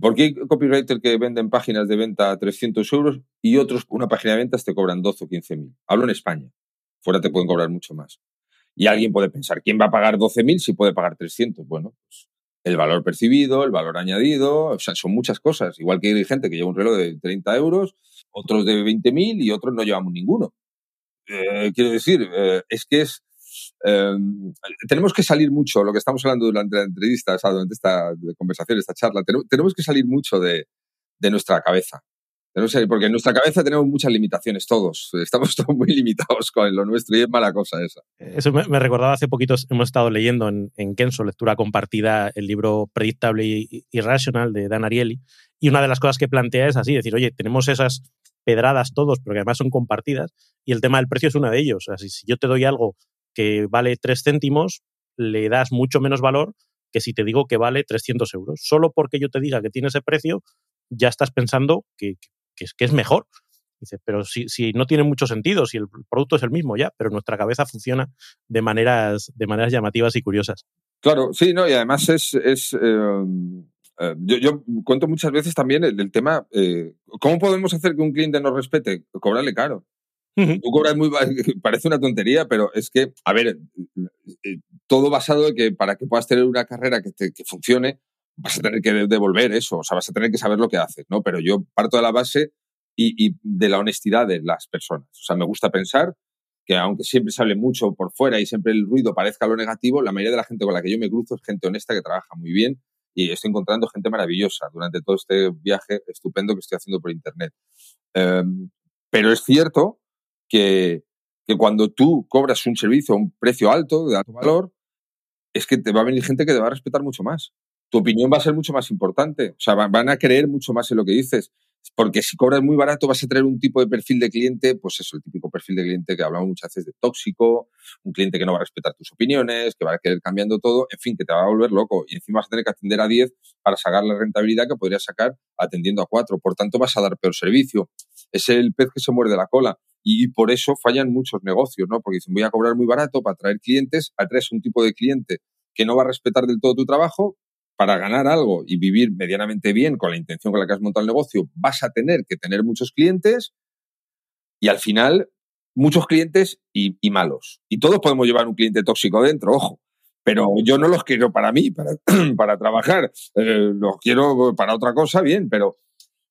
¿Por qué hay copywriter que venden páginas de venta a 300 euros y otros, una página de ventas, te cobran 12 o 15 mil? Hablo en España. Fuera te pueden cobrar mucho más. Y alguien puede pensar, ¿quién va a pagar 12.000 si puede pagar 300? Bueno, pues el valor percibido, el valor añadido, o sea, son muchas cosas. Igual que hay gente que lleva un reloj de 30 euros, otros de 20.000 y otros no llevamos ninguno. Eh, quiero decir, eh, es que es... Em, tenemos que salir mucho, lo que estamos hablando durante la entrevista, o sea, durante esta conversación, esta charla, tenemos, que salir mucho de, de nuestra cabeza porque en nuestra cabeza tenemos muchas limitaciones todos. Estamos todos muy limitados con lo nuestro y es mala cosa esa. Eso me, recordaba hace poquito, hemos estado leyendo en, en, Kenso, lectura compartida, el libro Predictable y Irrational de Dan Ariely. Y una de las cosas que plantea es así, decir, oye, tenemos esas pedradas todos, porque además son compartidas, y el tema del precio es una de ellos. O sea, si, yo te doy algo que vale 3 céntimos, le das mucho menos valor que si te digo que vale 300 euros. Solo porque yo te diga que tiene ese precio, ya estás pensando que, que es, que es mejor. Dice, pero si, si, no tiene mucho sentido, si el producto es el mismo ya, pero nuestra cabeza funciona de maneras, de maneras llamativas y curiosas. Claro, sí, no, y además es, es, em, Eh, yo, cuento muchas veces también el, tema, eh, ¿cómo podemos hacer que un cliente nos respete? Cobrarle caro. Tú cobras muy, parece una tontería, pero es que, a ver, eh, todo basado en que para que puedas tener una carrera que, que funcione, vas a tener que devolver eso, o sea, vas a tener que saber lo que haces, ¿no? Pero yo parto de la base y, y de la honestidad de las personas. O sea, me gusta pensar que aunque siempre se hable mucho por fuera y siempre el ruido parezca lo negativo, la mayoría de la gente con la que yo me cruzo es gente honesta que trabaja muy bien y estoy encontrando gente maravillosa durante todo este viaje estupendo que estoy haciendo por Internet. Em, pero es cierto que, que cuando tú cobras un servicio a un precio alto, de alto valor, es que te va a venir gente que te va a respetar mucho más. Tu opinión va a ser mucho más importante. O sea, van a creer mucho más en lo que dices. Porque si cobras muy barato vas a tener un tipo de perfil de cliente, pues eso, el típico perfil de cliente que hablamos muchas veces de tóxico, un cliente que no va a respetar tus opiniones, que va a querer cambiando todo, en fin, que te va a volver loco. Y encima vas a tener que atender a 10 para sacar la rentabilidad que podrías sacar atendiendo a 4. Por tanto, vas a dar peor servicio. Es el pez que se muerde la cola. Y por eso fallan muchos negocios, ¿no? Porque dicen, voy a cobrar muy barato para atraer clientes, atraes un tipo de cliente que no va a respetar del todo tu trabajo, para ganar algo y vivir medianamente bien con la intención con la que has montado el negocio, vas a tener que tener muchos clientes y al final muchos clientes y, malos. Y todos podemos llevar un cliente tóxico dentro, ojo. Pero yo no los quiero para mí, para, para trabajar. Eh, los quiero para otra cosa, bien, pero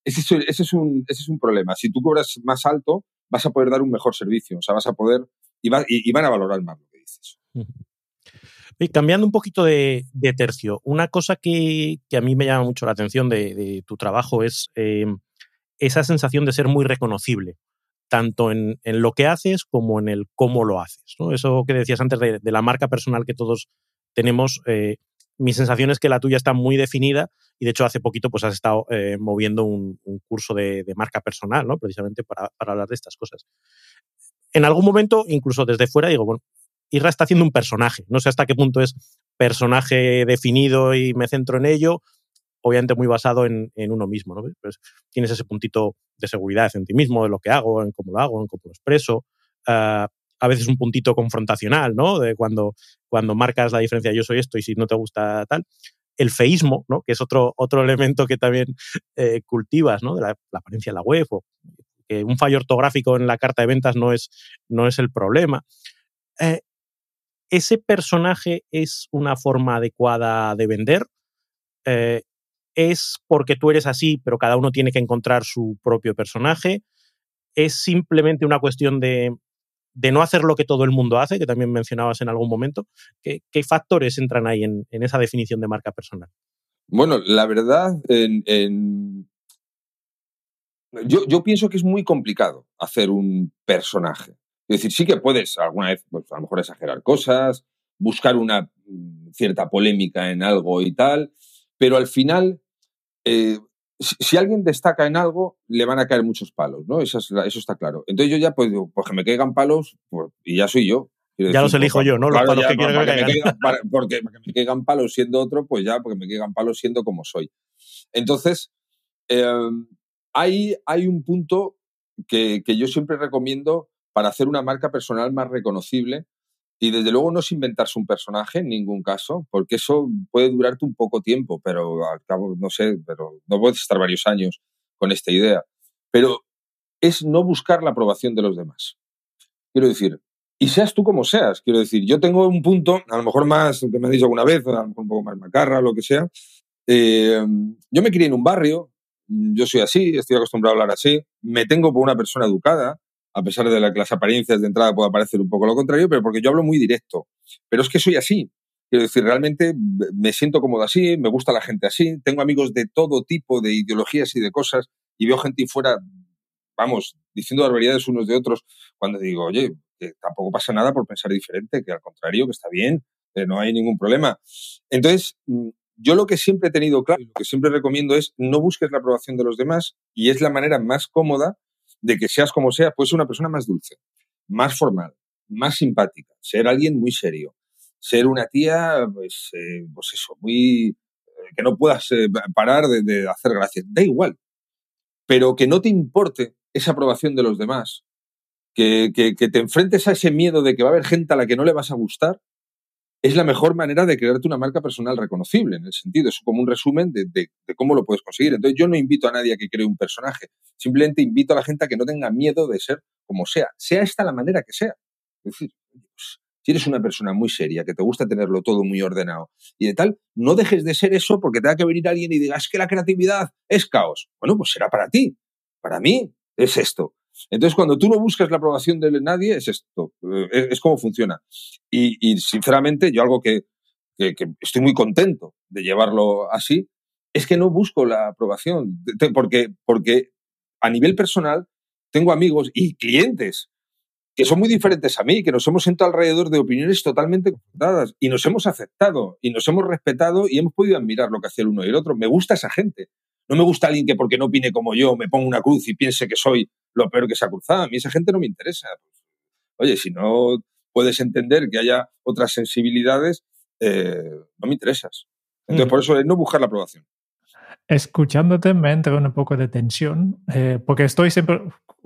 es, ese, es un, ese es un problema. Si tú cobras más alto, vas a poder dar un mejor servicio. O sea, vas a poder y, van a valorar más lo que dices. Cambiando un poquito de, tercio, una cosa que, a mí me llama mucho la atención de, tu trabajo es eh, esa sensación de ser muy reconocible, tanto en, lo que haces como en el cómo lo haces. Eso que decías antes de, la marca personal que todos tenemos, eh, mi sensación es que la tuya está muy definida y de hecho hace poquito pues has estado eh, moviendo un, curso de, marca personal, ¿no? precisamente para, hablar de estas cosas en algún momento, incluso desde fuera, digo, bueno, Irra está haciendo un personaje. No sé hasta qué punto es personaje definido y me centro en ello, obviamente muy basado en, uno mismo. ¿no? Pues tienes ese puntito de seguridad en ti mismo, de lo que hago, en cómo lo hago, en cómo lo expreso. Ah, a veces un puntito confrontacional, ¿no? De cuando, cuando marcas la diferencia, yo soy esto y si no te gusta tal. El feísmo, ¿no? Que es otro, otro elemento que también eh, cultivas, ¿no? De la, apariencia en la web que un fallo ortográfico en la carta de ventas no es, no es el problema. Eh, ese personaje es una forma adecuada de vender. Eh, es porque tú eres así, pero cada uno tiene que encontrar su propio personaje. Es simplemente una cuestión de, no hacer lo que todo el mundo hace, que también mencionabas en algún momento. ¿Qué, factores entran ahí en, esa definición de marca personal? Bueno, la verdad, Yo, yo, pienso que es muy complicado hacer un personaje. Es decir, sí que puedes alguna vez, pues, a lo mejor exagerar cosas, buscar una mm, cierta polémica en algo y tal, pero al final, eh, si, alguien destaca en algo, le van a caer muchos palos, ¿no? Eso, está claro. Entonces yo ya pues digo, pues que me caigan palos, pues, y ya soy yo. ya los elijo yo, ¿no? Los palos que quiero que, me caigan. porque me caigan palos siendo otro, pues ya, porque me caigan palos siendo como soy. Entonces, em, hay, hay un punto que, que yo siempre recomiendo para hacer una marca personal más reconocible. Y desde luego no es inventarse un personaje en ningún caso, porque eso puede durarte un poco tiempo, pero al cabo, no sé, pero no puedes estar varios años con esta idea. Pero es no buscar la aprobación de los demás. Quiero decir, y seas tú como seas. Quiero decir, yo tengo un punto, a lo mejor más, que me han dicho alguna vez, a lo mejor un poco más macarra, lo que sea. Eh, yo me crié en un barrio, yo soy así, estoy acostumbrado a hablar así, me tengo por una persona educada, a pesar de que las apariencias de entrada pueda parecer un poco lo contrario, pero porque yo hablo muy directo. Pero es que soy así. Quiero decir, realmente me siento cómodo así, me gusta la gente así, tengo amigos de todo tipo de ideologías y de cosas y veo gente fuera, vamos, diciendo barbaridades unos de otros cuando digo, oye, que tampoco pasa nada por pensar diferente, que al contrario, que está bien, que no hay ningún problema. Entonces, mm, yo lo que siempre he tenido claro y lo que siempre recomiendo es no busques la aprobación de los demás y es la manera más cómoda de que seas como sea, puedes ser una persona más dulce, más formal, más simpática, ser alguien muy serio, ser una tía, pues, eh, pues eso, muy eh, que no puedas eh, parar de, hacer gracias. Da igual. Pero que no te importe esa aprobación de los demás, que, que, te enfrentes a ese miedo de que va a haber gente a la que no le vas a gustar, es la mejor manera de crearte una marca personal reconocible, en el sentido, es como un resumen de, de, cómo lo puedes conseguir. Entonces yo no invito a nadie a que cree un personaje, simplemente invito a la gente a que no tenga miedo de ser como sea, sea esta la manera que sea. Es decir, pues, si eres una persona muy seria, que te gusta tenerlo todo muy ordenado y de tal, no dejes de ser eso porque tenga que venir alguien y diga, es que la creatividad es caos. Bueno, pues será para ti. Para mí es esto. Entonces, cuando tú no buscas la aprobación de nadie, es esto, eh, es, como funciona. Y, sinceramente, yo algo que, estoy muy contento de llevarlo así, es que no busco la aprobación, porque, porque a nivel personal tengo amigos y clientes que son muy diferentes a mí, que nos hemos sentado alrededor de opiniones totalmente confrontadas y nos hemos aceptado y nos hemos respetado y hemos podido admirar lo que hace el uno y el otro. Me gusta esa gente. No me gusta alguien que porque no opine como yo me ponga una cruz y piense que soy lo peor que se ha cruzado. A mí esa gente no me interesa. Oye, si no puedes entender que haya otras sensibilidades, eh, no me interesas. Entonces, por eso es no buscar la aprobación. Escuchándote me entra un poco de tensión, eh, porque estoy siempre,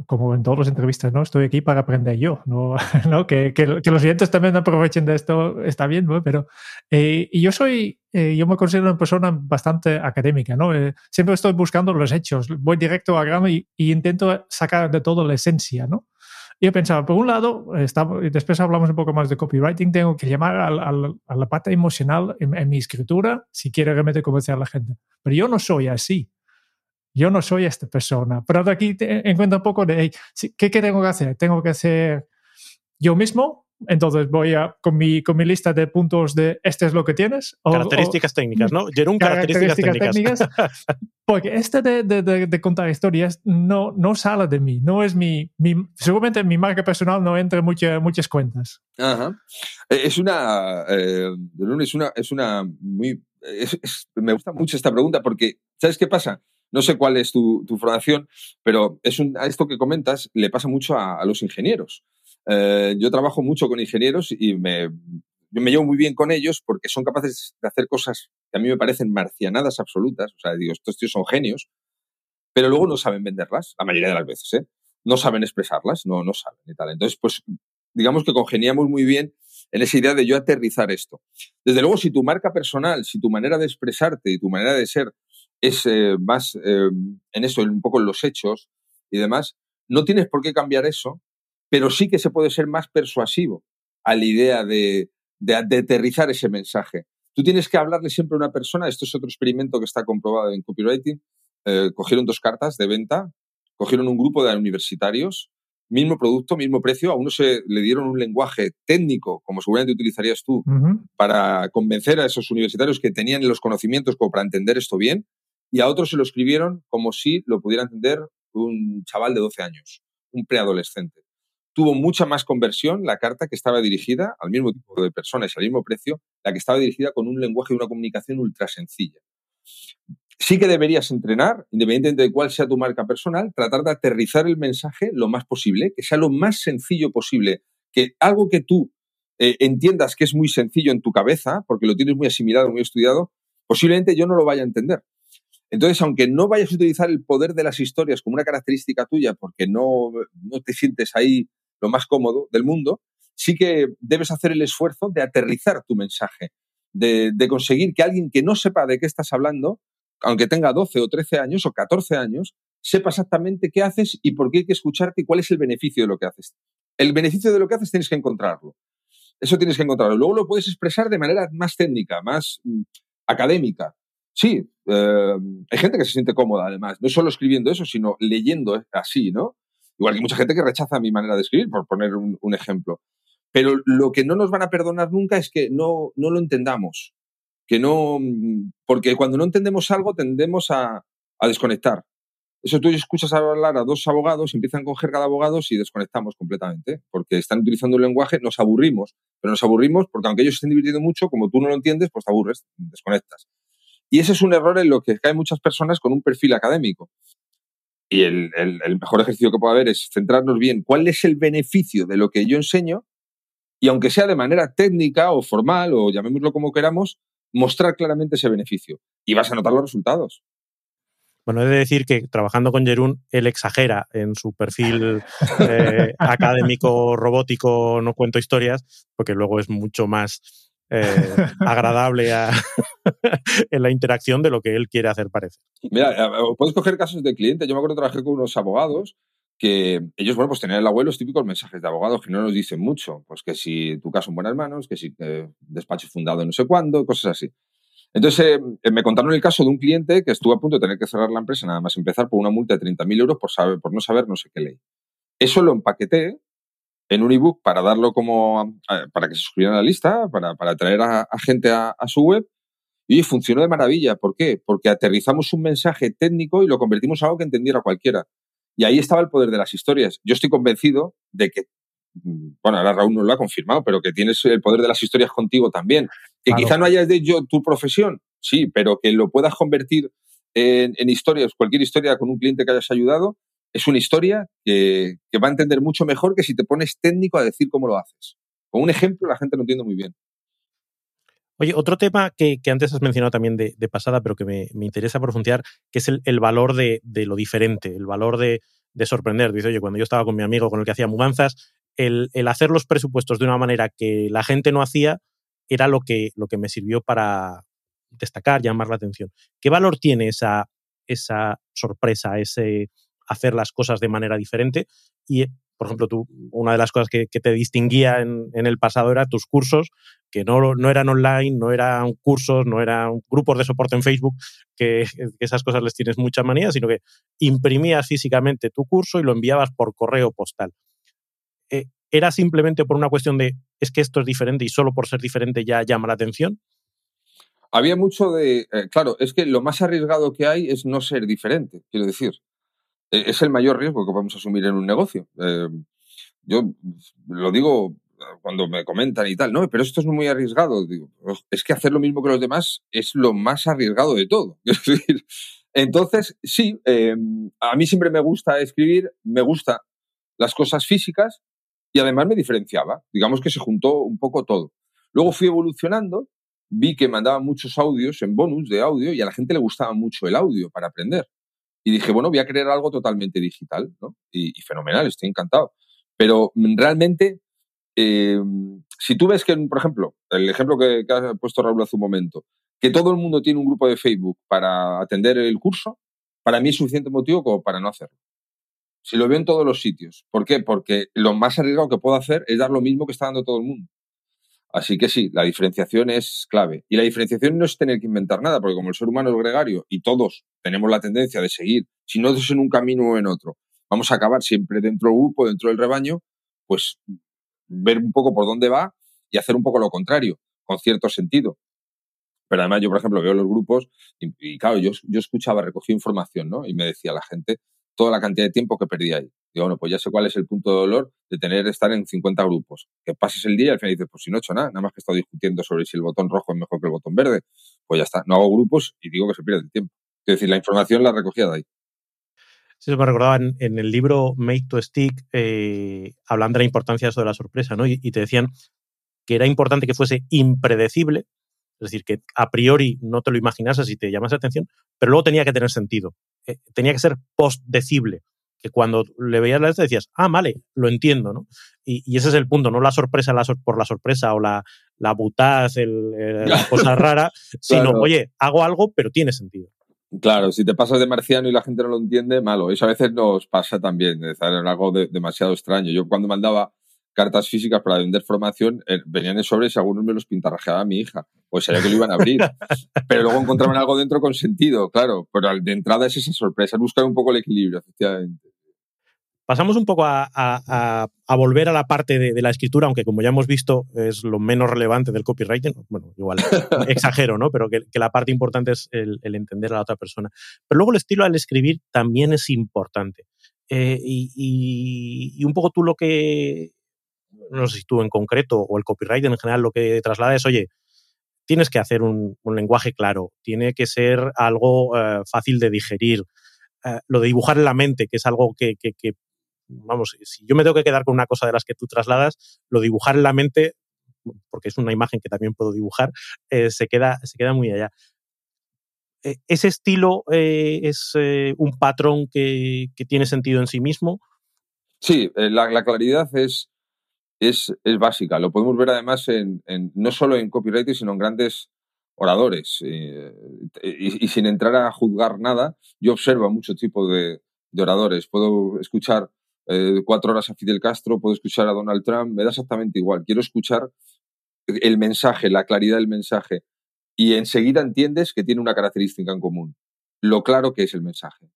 como en todas las entrevistas, ¿no? Estoy aquí para aprender yo, ¿no? ¿no? Que, que, los clientes también aprovechen de esto, está bien, ¿no? Pero, eh, y yo soy, eh, yo me considero una persona bastante académica, ¿no? Eh, siempre estoy buscando los hechos, voy directo a grano y, y, intento sacar de todo la esencia, ¿no? Yo pensaba, por un lado, y después hablamos un poco más de copywriting, tengo que llamar al, al, a la parte emocional en, en, mi escritura si quiero realmente convencer a la gente. Pero yo no soy así yo no soy esta persona. Pero de aquí te encuentro un poco de, ¿qué, ¿qué, tengo que hacer? Tengo que hacer yo mismo. Entonces voy a, con mi, con mi lista de puntos de este es lo que tienes. características técnicas, ¿no? Jerón, características, técnicas. porque este de, de, de, contar historias no, no sale de mí. No es mi, mi seguramente en mi marca personal no entra muchas muchas cuentas. Ajá. Eh, es una, eh, es una, es una muy, me gusta mucho esta pregunta porque, ¿sabes qué pasa? No sé cuál es tu, formación, pero es a esto que comentas le pasa mucho a, los ingenieros. Eh, yo trabajo mucho con ingenieros y me, yo me llevo muy bien con ellos porque son capaces de hacer cosas que a mí me parecen marcianadas absolutas. O sea, digo, estos tíos son genios, pero luego no saben venderlas, la mayoría de las veces, ¿eh? No saben expresarlas, no, no saben y tal. Entonces, pues, digamos que congeniamos muy bien en esa idea de yo aterrizar esto. Desde luego, si tu marca personal, si tu manera de expresarte y tu manera de ser es eh, más eh, en eso, un poco en los hechos y demás, no tienes por qué cambiar eso, pero sí que se puede ser más persuasivo a la idea de, de, aterrizar ese mensaje. Tú tienes que hablarle siempre a una persona, esto es otro experimento que está comprobado en copywriting, eh, cogieron dos cartas de venta, cogieron un grupo de universitarios, mismo producto, mismo precio, a uno se le dieron un lenguaje técnico, como seguramente utilizarías tú, para convencer a esos universitarios que tenían los conocimientos como para entender esto bien, y a otros se lo escribieron como si lo pudiera entender un chaval de 12 años, un preadolescente. Tuvo mucha más conversión la carta que estaba dirigida al mismo tipo de personas y al mismo precio, la que estaba dirigida con un lenguaje y una comunicación ultra sencilla. Sí que deberías entrenar, independientemente de cuál sea tu marca personal, tratar de aterrizar el mensaje lo más posible, que sea lo más sencillo posible, que algo que tú eh, entiendas que es muy sencillo en tu cabeza, porque lo tienes muy asimilado, muy estudiado, posiblemente yo no lo vaya a entender. Entonces, aunque no vayas a utilizar el poder de las historias como una característica tuya, porque no, no te sientes ahí lo más cómodo del mundo, sí que debes hacer el esfuerzo de aterrizar tu mensaje, de, de, conseguir que alguien que no sepa de qué estás hablando, aunque tenga 12 o 13 años o 14 años, sepa exactamente qué haces y por qué hay que escucharte y cuál es el beneficio de lo que haces. El beneficio de lo que haces tienes que encontrarlo. Eso tienes que encontrarlo. Luego lo puedes expresar de manera más técnica, más mm, académica. Sí, eh, hay gente que se siente cómoda, además, no solo escribiendo eso, sino leyendo así, ¿no? Igual que mucha gente que rechaza mi manera de escribir, por poner un, ejemplo. Pero lo que no nos van a perdonar nunca es que no, no lo entendamos. Que no, porque cuando no entendemos algo tendemos a, a desconectar. Eso tú escuchas hablar a dos abogados, empiezan con jerga de abogados y desconectamos completamente, porque están utilizando un lenguaje, nos aburrimos, pero nos aburrimos porque aunque ellos estén divirtiendo mucho, como tú no lo entiendes, pues te aburres, desconectas. Y ese es un error en lo que caen muchas personas con un perfil académico. Y el, mejor ejercicio que puede haber es centrarnos bien cuál es el beneficio de lo que yo enseño y aunque sea de manera técnica o formal o llamémoslo como queramos, mostrar claramente ese beneficio. Y vas a notar los resultados. Bueno, he de decir que trabajando con Jerún, él exagera en su perfil eh, académico, robótico, no cuento historias, porque luego es mucho más eh, agradable en la interacción de lo que él quiere hacer parecer. Mira, puedes coger casos de clientes. Yo me acuerdo que trabajé con unos abogados que ellos, bueno, pues tenían en la web los típicos mensajes de abogados que no nos dicen mucho. Pues que si tu caso en buenas manos, que si eh, despacho fundado no sé cuándo, cosas así. Entonces, eh, me contaron el caso de un cliente que estuvo a punto de tener que cerrar la empresa, nada más empezar, por una multa de 30.000 euros por, saber, por no saber no sé qué ley. Eso lo empaqueté en un ebook para darlo como, para que se suscribieran a la lista, para, para atraer a, gente a, su web. Y funcionó de maravilla. ¿Por qué? Porque aterrizamos un mensaje técnico y lo convertimos en algo que entendiera cualquiera. Y ahí estaba el poder de las historias. Yo estoy convencido de que, mm, bueno, ahora Raúl nos lo ha confirmado, pero que tienes el poder de las historias contigo también. Que quizá no hayas de tu profesión, sí, pero que lo puedas convertir en, historias, cualquier historia con un cliente que hayas ayudado, es una historia que, va a entender mucho mejor que si te pones técnico a decir cómo lo haces. Con un ejemplo la gente lo entiende muy bien. Oye, otro tema que, antes has mencionado también de, pasada, pero que me, interesa profundizar, que es el, valor de, lo diferente, el valor de, sorprender. Dice, oye, cuando yo estaba con mi amigo con el que hacía mudanzas, el, el, hacer los presupuestos de una manera que la gente no hacía era lo que, lo que me sirvió para destacar, llamar la atención. ¿Qué valor tiene esa, esa sorpresa, ese hacer las cosas de manera diferente? Y, por ejemplo, tú, una de las cosas que, te distinguía en, el pasado era tus cursos, que no, no, eran online, no eran cursos, no eran grupos de soporte en Facebook, que, esas cosas les tienes mucha manía, sino que imprimías físicamente tu curso y lo enviabas por correo postal. Eh, ¿Era simplemente por una cuestión de es que esto es diferente y solo por ser diferente ya llama la atención? Había mucho de. Eh, claro, es que lo más arriesgado que hay es no ser diferente, quiero decir. E, es el mayor riesgo que podemos asumir en un negocio. Eh, yo lo digo cuando me comentan y tal, no, pero esto es muy arriesgado. Digo, es que hacer lo mismo que los demás es lo más arriesgado de todo. Entonces, sí, em, a mí siempre me gusta escribir, me gusta las cosas físicas y además me diferenciaba. Digamos que se juntó un poco todo. Luego fui evolucionando, vi que mandaba muchos audios en bonus de audio y a la gente le gustaba mucho el audio para aprender. Y dije, bueno, voy a crear algo totalmente digital, ¿no? Y, fenomenal, estoy encantado. Pero realmente, eh, si tú ves que, por ejemplo, el ejemplo que, que ha puesto Raúl hace un momento, que todo el mundo tiene un grupo de Facebook para atender el curso, para mí es suficiente motivo como para no hacerlo. Si lo veo en todos los sitios. ¿Por qué? Porque lo más arriesgado que puedo hacer es dar lo mismo que está dando todo el mundo. Así que sí, la diferenciación es clave. Y la diferenciación no es tener que inventar nada, porque como el ser humano es gregario y todos tenemos la tendencia de seguir, si no es en un camino o en otro, vamos a acabar siempre dentro del grupo, dentro del rebaño, pues ver un poco por dónde va y hacer un poco lo contrario, con cierto sentido. Pero además yo, por ejemplo, veo los grupos y, claro, yo, yo escuchaba, recogí información, ¿no? Y me decía la gente, toda la cantidad de tiempo que perdí ahí. Digo, bueno, pues ya sé cuál es el punto de dolor de tener estar en 50 grupos. Que pases el día y al final dices, pues si no he hecho nada, nada más que he estado discutiendo sobre si el botón rojo es mejor que el botón verde, pues ya está. No hago grupos y digo que se pierde el tiempo. Es decir, la información la recogía de ahí. Sí, me recordaba en, el libro Make to Stick, eh, hablando de la importancia de eso de la sorpresa, ¿no? Y, y te decían que era importante que fuese impredecible, es decir, que a priori no te lo imaginases y te llamas la atención, pero luego tenía que tener sentido. Eh, tenía que ser postdecible, que cuando le veías la letra decías, ah, vale, lo entiendo, ¿no? Y, ese es el punto, no la sorpresa por la sorpresa o la, la butaz, la cosa rara, sino, oye, hago algo, pero tiene sentido. Claro, si te pasas de marciano y la gente no lo entiende, malo. Eso a veces nos pasa también, es algo demasiado extraño. Yo cuando mandaba cartas físicas para vender formación, eh, venían en sobres y algunos me los pintarrajeaba a mi hija. Pues sabía que lo iban a abrir. pero luego encontraban algo dentro con sentido, claro. Pero de entrada es esa sorpresa, buscar un poco el equilibrio, efectivamente. Pasamos un poco a, volver a la parte de, la escritura, aunque como ya hemos visto es lo menos relevante del copywriting. Bueno, igual exagero, ¿no? Pero que, la parte importante es el, entender a la otra persona. Pero luego el estilo al escribir también es importante. Eh, y, un poco tú lo que no sé si tú en concreto o el copywriter en general lo que traslada es, oye, tienes que hacer un, lenguaje claro, tiene que ser algo eh, fácil de digerir. Eh, lo de dibujar en la mente, que es algo que, vamos, si yo me tengo que quedar con una cosa de las que tú trasladas, lo dibujar en la mente, porque es una imagen que también puedo dibujar, eh, se, queda, se queda muy allá. ¿Ese estilo es un patrón que, tiene sentido en sí mismo? Sí, la claridad es es, es básica. Lo podemos ver además en, no solo en copywriting, sino en grandes oradores. Eh, y, sin entrar a juzgar nada, yo observo mucho tipo de, oradores. Puedo escuchar eh, cuatro horas a Fidel Castro, puedo escuchar a Donald Trump, me da exactamente igual. Quiero escuchar el mensaje, la claridad del mensaje. Y enseguida entiendes que tiene una característica en común, lo claro que es el mensaje.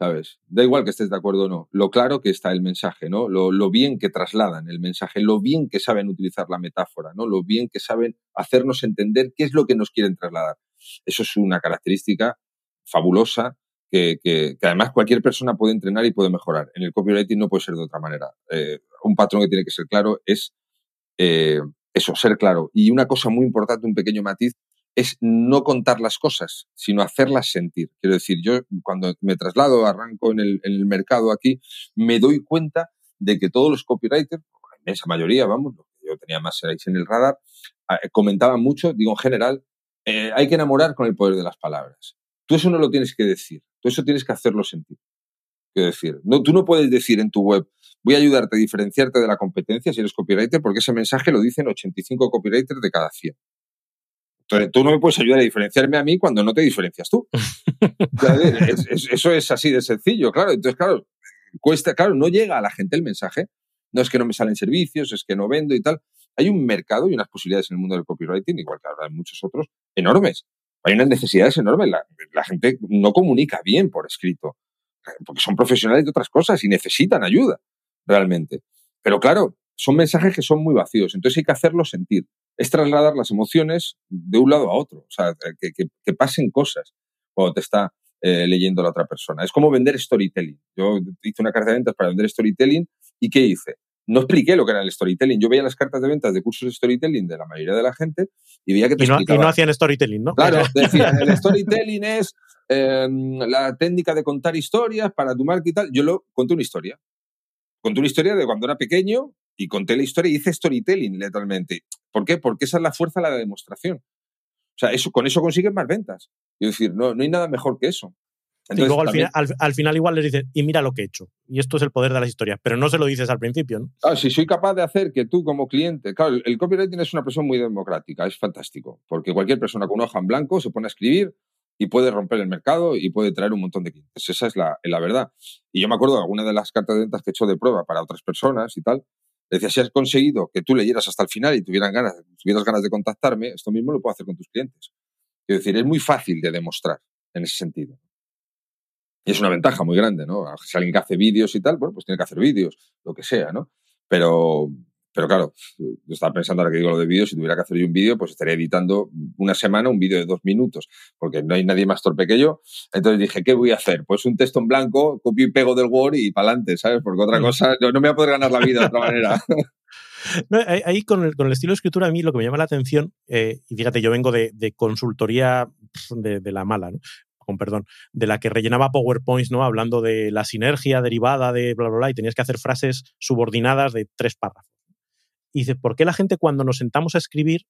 ¿sabes? Da igual que estés de acuerdo o no, lo claro que está el mensaje, ¿no? Lo, bien que trasladan el mensaje, lo bien que saben utilizar la metáfora, ¿no? Lo bien que saben hacernos entender qué es lo que nos quieren trasladar. Eso es una característica fabulosa que, además cualquier persona puede entrenar y puede mejorar. En el copywriting no puede ser de otra manera. Eh, un patrón que tiene que ser claro es eh, eso, ser claro. Y una cosa muy importante, un pequeño matiz, es no contar las cosas, sino hacerlas sentir. Quiero decir, yo cuando me traslado, arranco en el, mercado aquí, me doy cuenta de que todos los copywriters, la inmensa mayoría, vamos, yo tenía más en el radar, ah, comentaban mucho, digo en general, eh, hay que enamorar con el poder de las palabras. Tú eso no lo tienes que decir, tú eso tienes que hacerlo sentir. Quiero decir, no, tú no puedes decir en tu web, voy a ayudarte a diferenciarte de la competencia si eres copywriter, porque ese mensaje lo dicen 85 copywriters de cada 100. Entonces, tú no me puedes ayudar a diferenciarme a mí cuando no te diferencias tú. eso es así de sencillo, claro. Entonces, claro, cuesta, claro, no llega a la gente el mensaje. No es que no me salen servicios, es que no vendo y tal. Hay un mercado y unas posibilidades en el mundo del copywriting, igual que habrá en muchos otros, enormes. Hay unas necesidades enormes. La, gente no comunica bien por escrito, porque son profesionales de otras cosas y necesitan ayuda, realmente. Pero claro, son mensajes que son muy vacíos, entonces hay que hacerlos sentir es trasladar las emociones de un lado a otro, o sea, que, pasen cosas cuando te está eh, leyendo la otra persona. Es como vender storytelling. Yo hice una carta de ventas para vender storytelling y ¿qué hice? No expliqué lo que era el storytelling. Yo veía las cartas de ventas de cursos de storytelling de la mayoría de la gente y veía que te y no, y no hacían storytelling, ¿no? Claro, decían, el storytelling es em, la técnica de contar historias para tu marca y tal. Yo lo conté una historia. Conté una historia de cuando era pequeño y conté la historia y hice storytelling literalmente. ¿Por qué? Porque esa es la fuerza de la demostración. O sea, eso, con eso consigues más ventas. Es decir, no, no hay nada mejor que eso. Y luego al, final, igual les dices, y mira lo que he hecho. Y esto es el poder de las historias, pero no se lo dices al principio, ¿no? Claro, si soy capaz de hacer que tú como cliente, claro, el copywriting es una presión muy democrática, es fantástico, porque cualquier persona con un hoja en blanco se pone a escribir y puede romper el mercado y puede traer un montón de clientes. Esa es la, la verdad. Y yo me acuerdo de alguna de las cartas de ventas que he hecho de prueba para otras personas y tal, decía, si has conseguido que tú leyeras hasta el final y tuvieran ganas, tuvieras ganas de contactarme, esto mismo lo puedo hacer con tus clientes. Es decir, es muy fácil de demostrar en ese sentido. Y es una ventaja muy grande, ¿no? Si alguien que hace vídeos y tal, bueno, pues tiene que hacer vídeos, lo que sea, ¿no? Pero, pero claro, yo estaba pensando ahora que digo lo de vídeos, si tuviera que hacer yo un vídeo, pues estaría editando una semana un vídeo de dos minutos, porque no hay nadie más torpe que yo. Entonces dije, ¿qué voy a hacer? Pues un texto en blanco, copio y pego del Word y para adelante, ¿sabes? Porque otra mm. cosa, no, me voy a poder ganar la vida de otra manera. ahí con el, con el, estilo de escritura a mí lo que me llama la atención, eh, y fíjate, yo vengo de, de consultoría de, de, la mala, ¿no? Perdón, de la que rellenaba PowerPoints, ¿no? Hablando de la sinergia derivada de bla, bla, bla, y tenías que hacer frases subordinadas de tres párrafos. Y dice, ¿por qué la gente cuando nos sentamos a escribir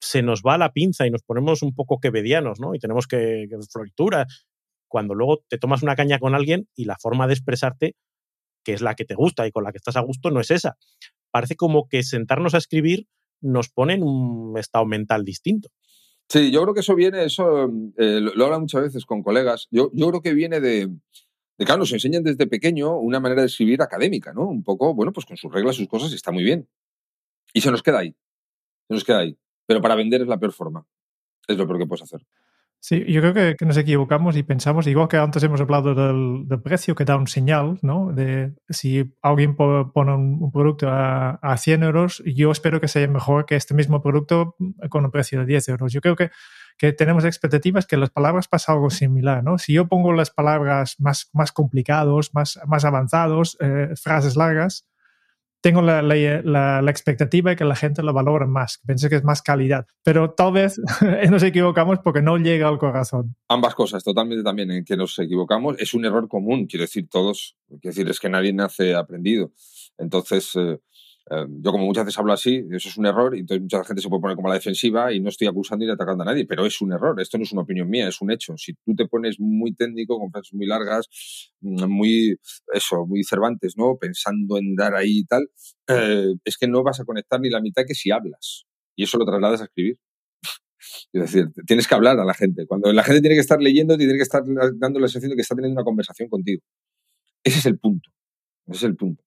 se nos va la pinza y nos ponemos un poco quebedianos, ¿no? Y tenemos que, que. Cuando luego te tomas una caña con alguien y la forma de expresarte, que es la que te gusta y con la que estás a gusto, no es esa. Parece como que sentarnos a escribir nos pone en un estado mental distinto. Sí, yo creo que eso viene, eso eh, lo, hablo muchas veces con colegas, yo, yo creo que viene de, de claro, nos enseñan desde pequeño una manera de escribir académica, ¿no? Un poco, bueno, pues con sus reglas, sus cosas, y está muy bien. Y se nos queda ahí. Se nos queda ahí. Pero para vender es la peor forma. Es lo peor que puedes hacer. Sí, yo creo que, nos equivocamos y pensamos, igual que antes hemos hablado del, precio que da un señal, ¿no? De si alguien pone un, producto a, a, 100 euros, yo espero que sea mejor que este mismo producto con un precio de 10 euros. Yo creo que que tenemos expectativas que las palabras pasa algo similar, ¿no? Si yo pongo las palabras más, más complicados, más, más avanzados, eh, frases largas, tengo la, la, la, expectativa de que la gente lo valore más, que que es más calidad. Pero tal vez nos equivocamos porque no llega al corazón. Ambas cosas, totalmente también en que nos equivocamos. Es un error común, quiero decir, todos, quiero decir, es que nadie nace aprendido. Entonces, Eh, yo como muchas veces hablo así, eso es un error, y entonces mucha gente se puede poner como la defensiva y no estoy acusando ni atacando a nadie, pero es un error, esto no es una opinión mía, es un hecho. Si tú te pones muy técnico, con frases muy largas, mm, muy, eso, muy cervantes, ¿no? Pensando en dar ahí y tal, eh, es que no vas a conectar ni la mitad que si hablas. Y eso lo trasladas a escribir. Es decir, tienes que hablar a la gente. Cuando la gente tiene que estar leyendo, tiene que estar dando la sensación de que está teniendo una conversación contigo. Ese es el punto. Ese es el punto.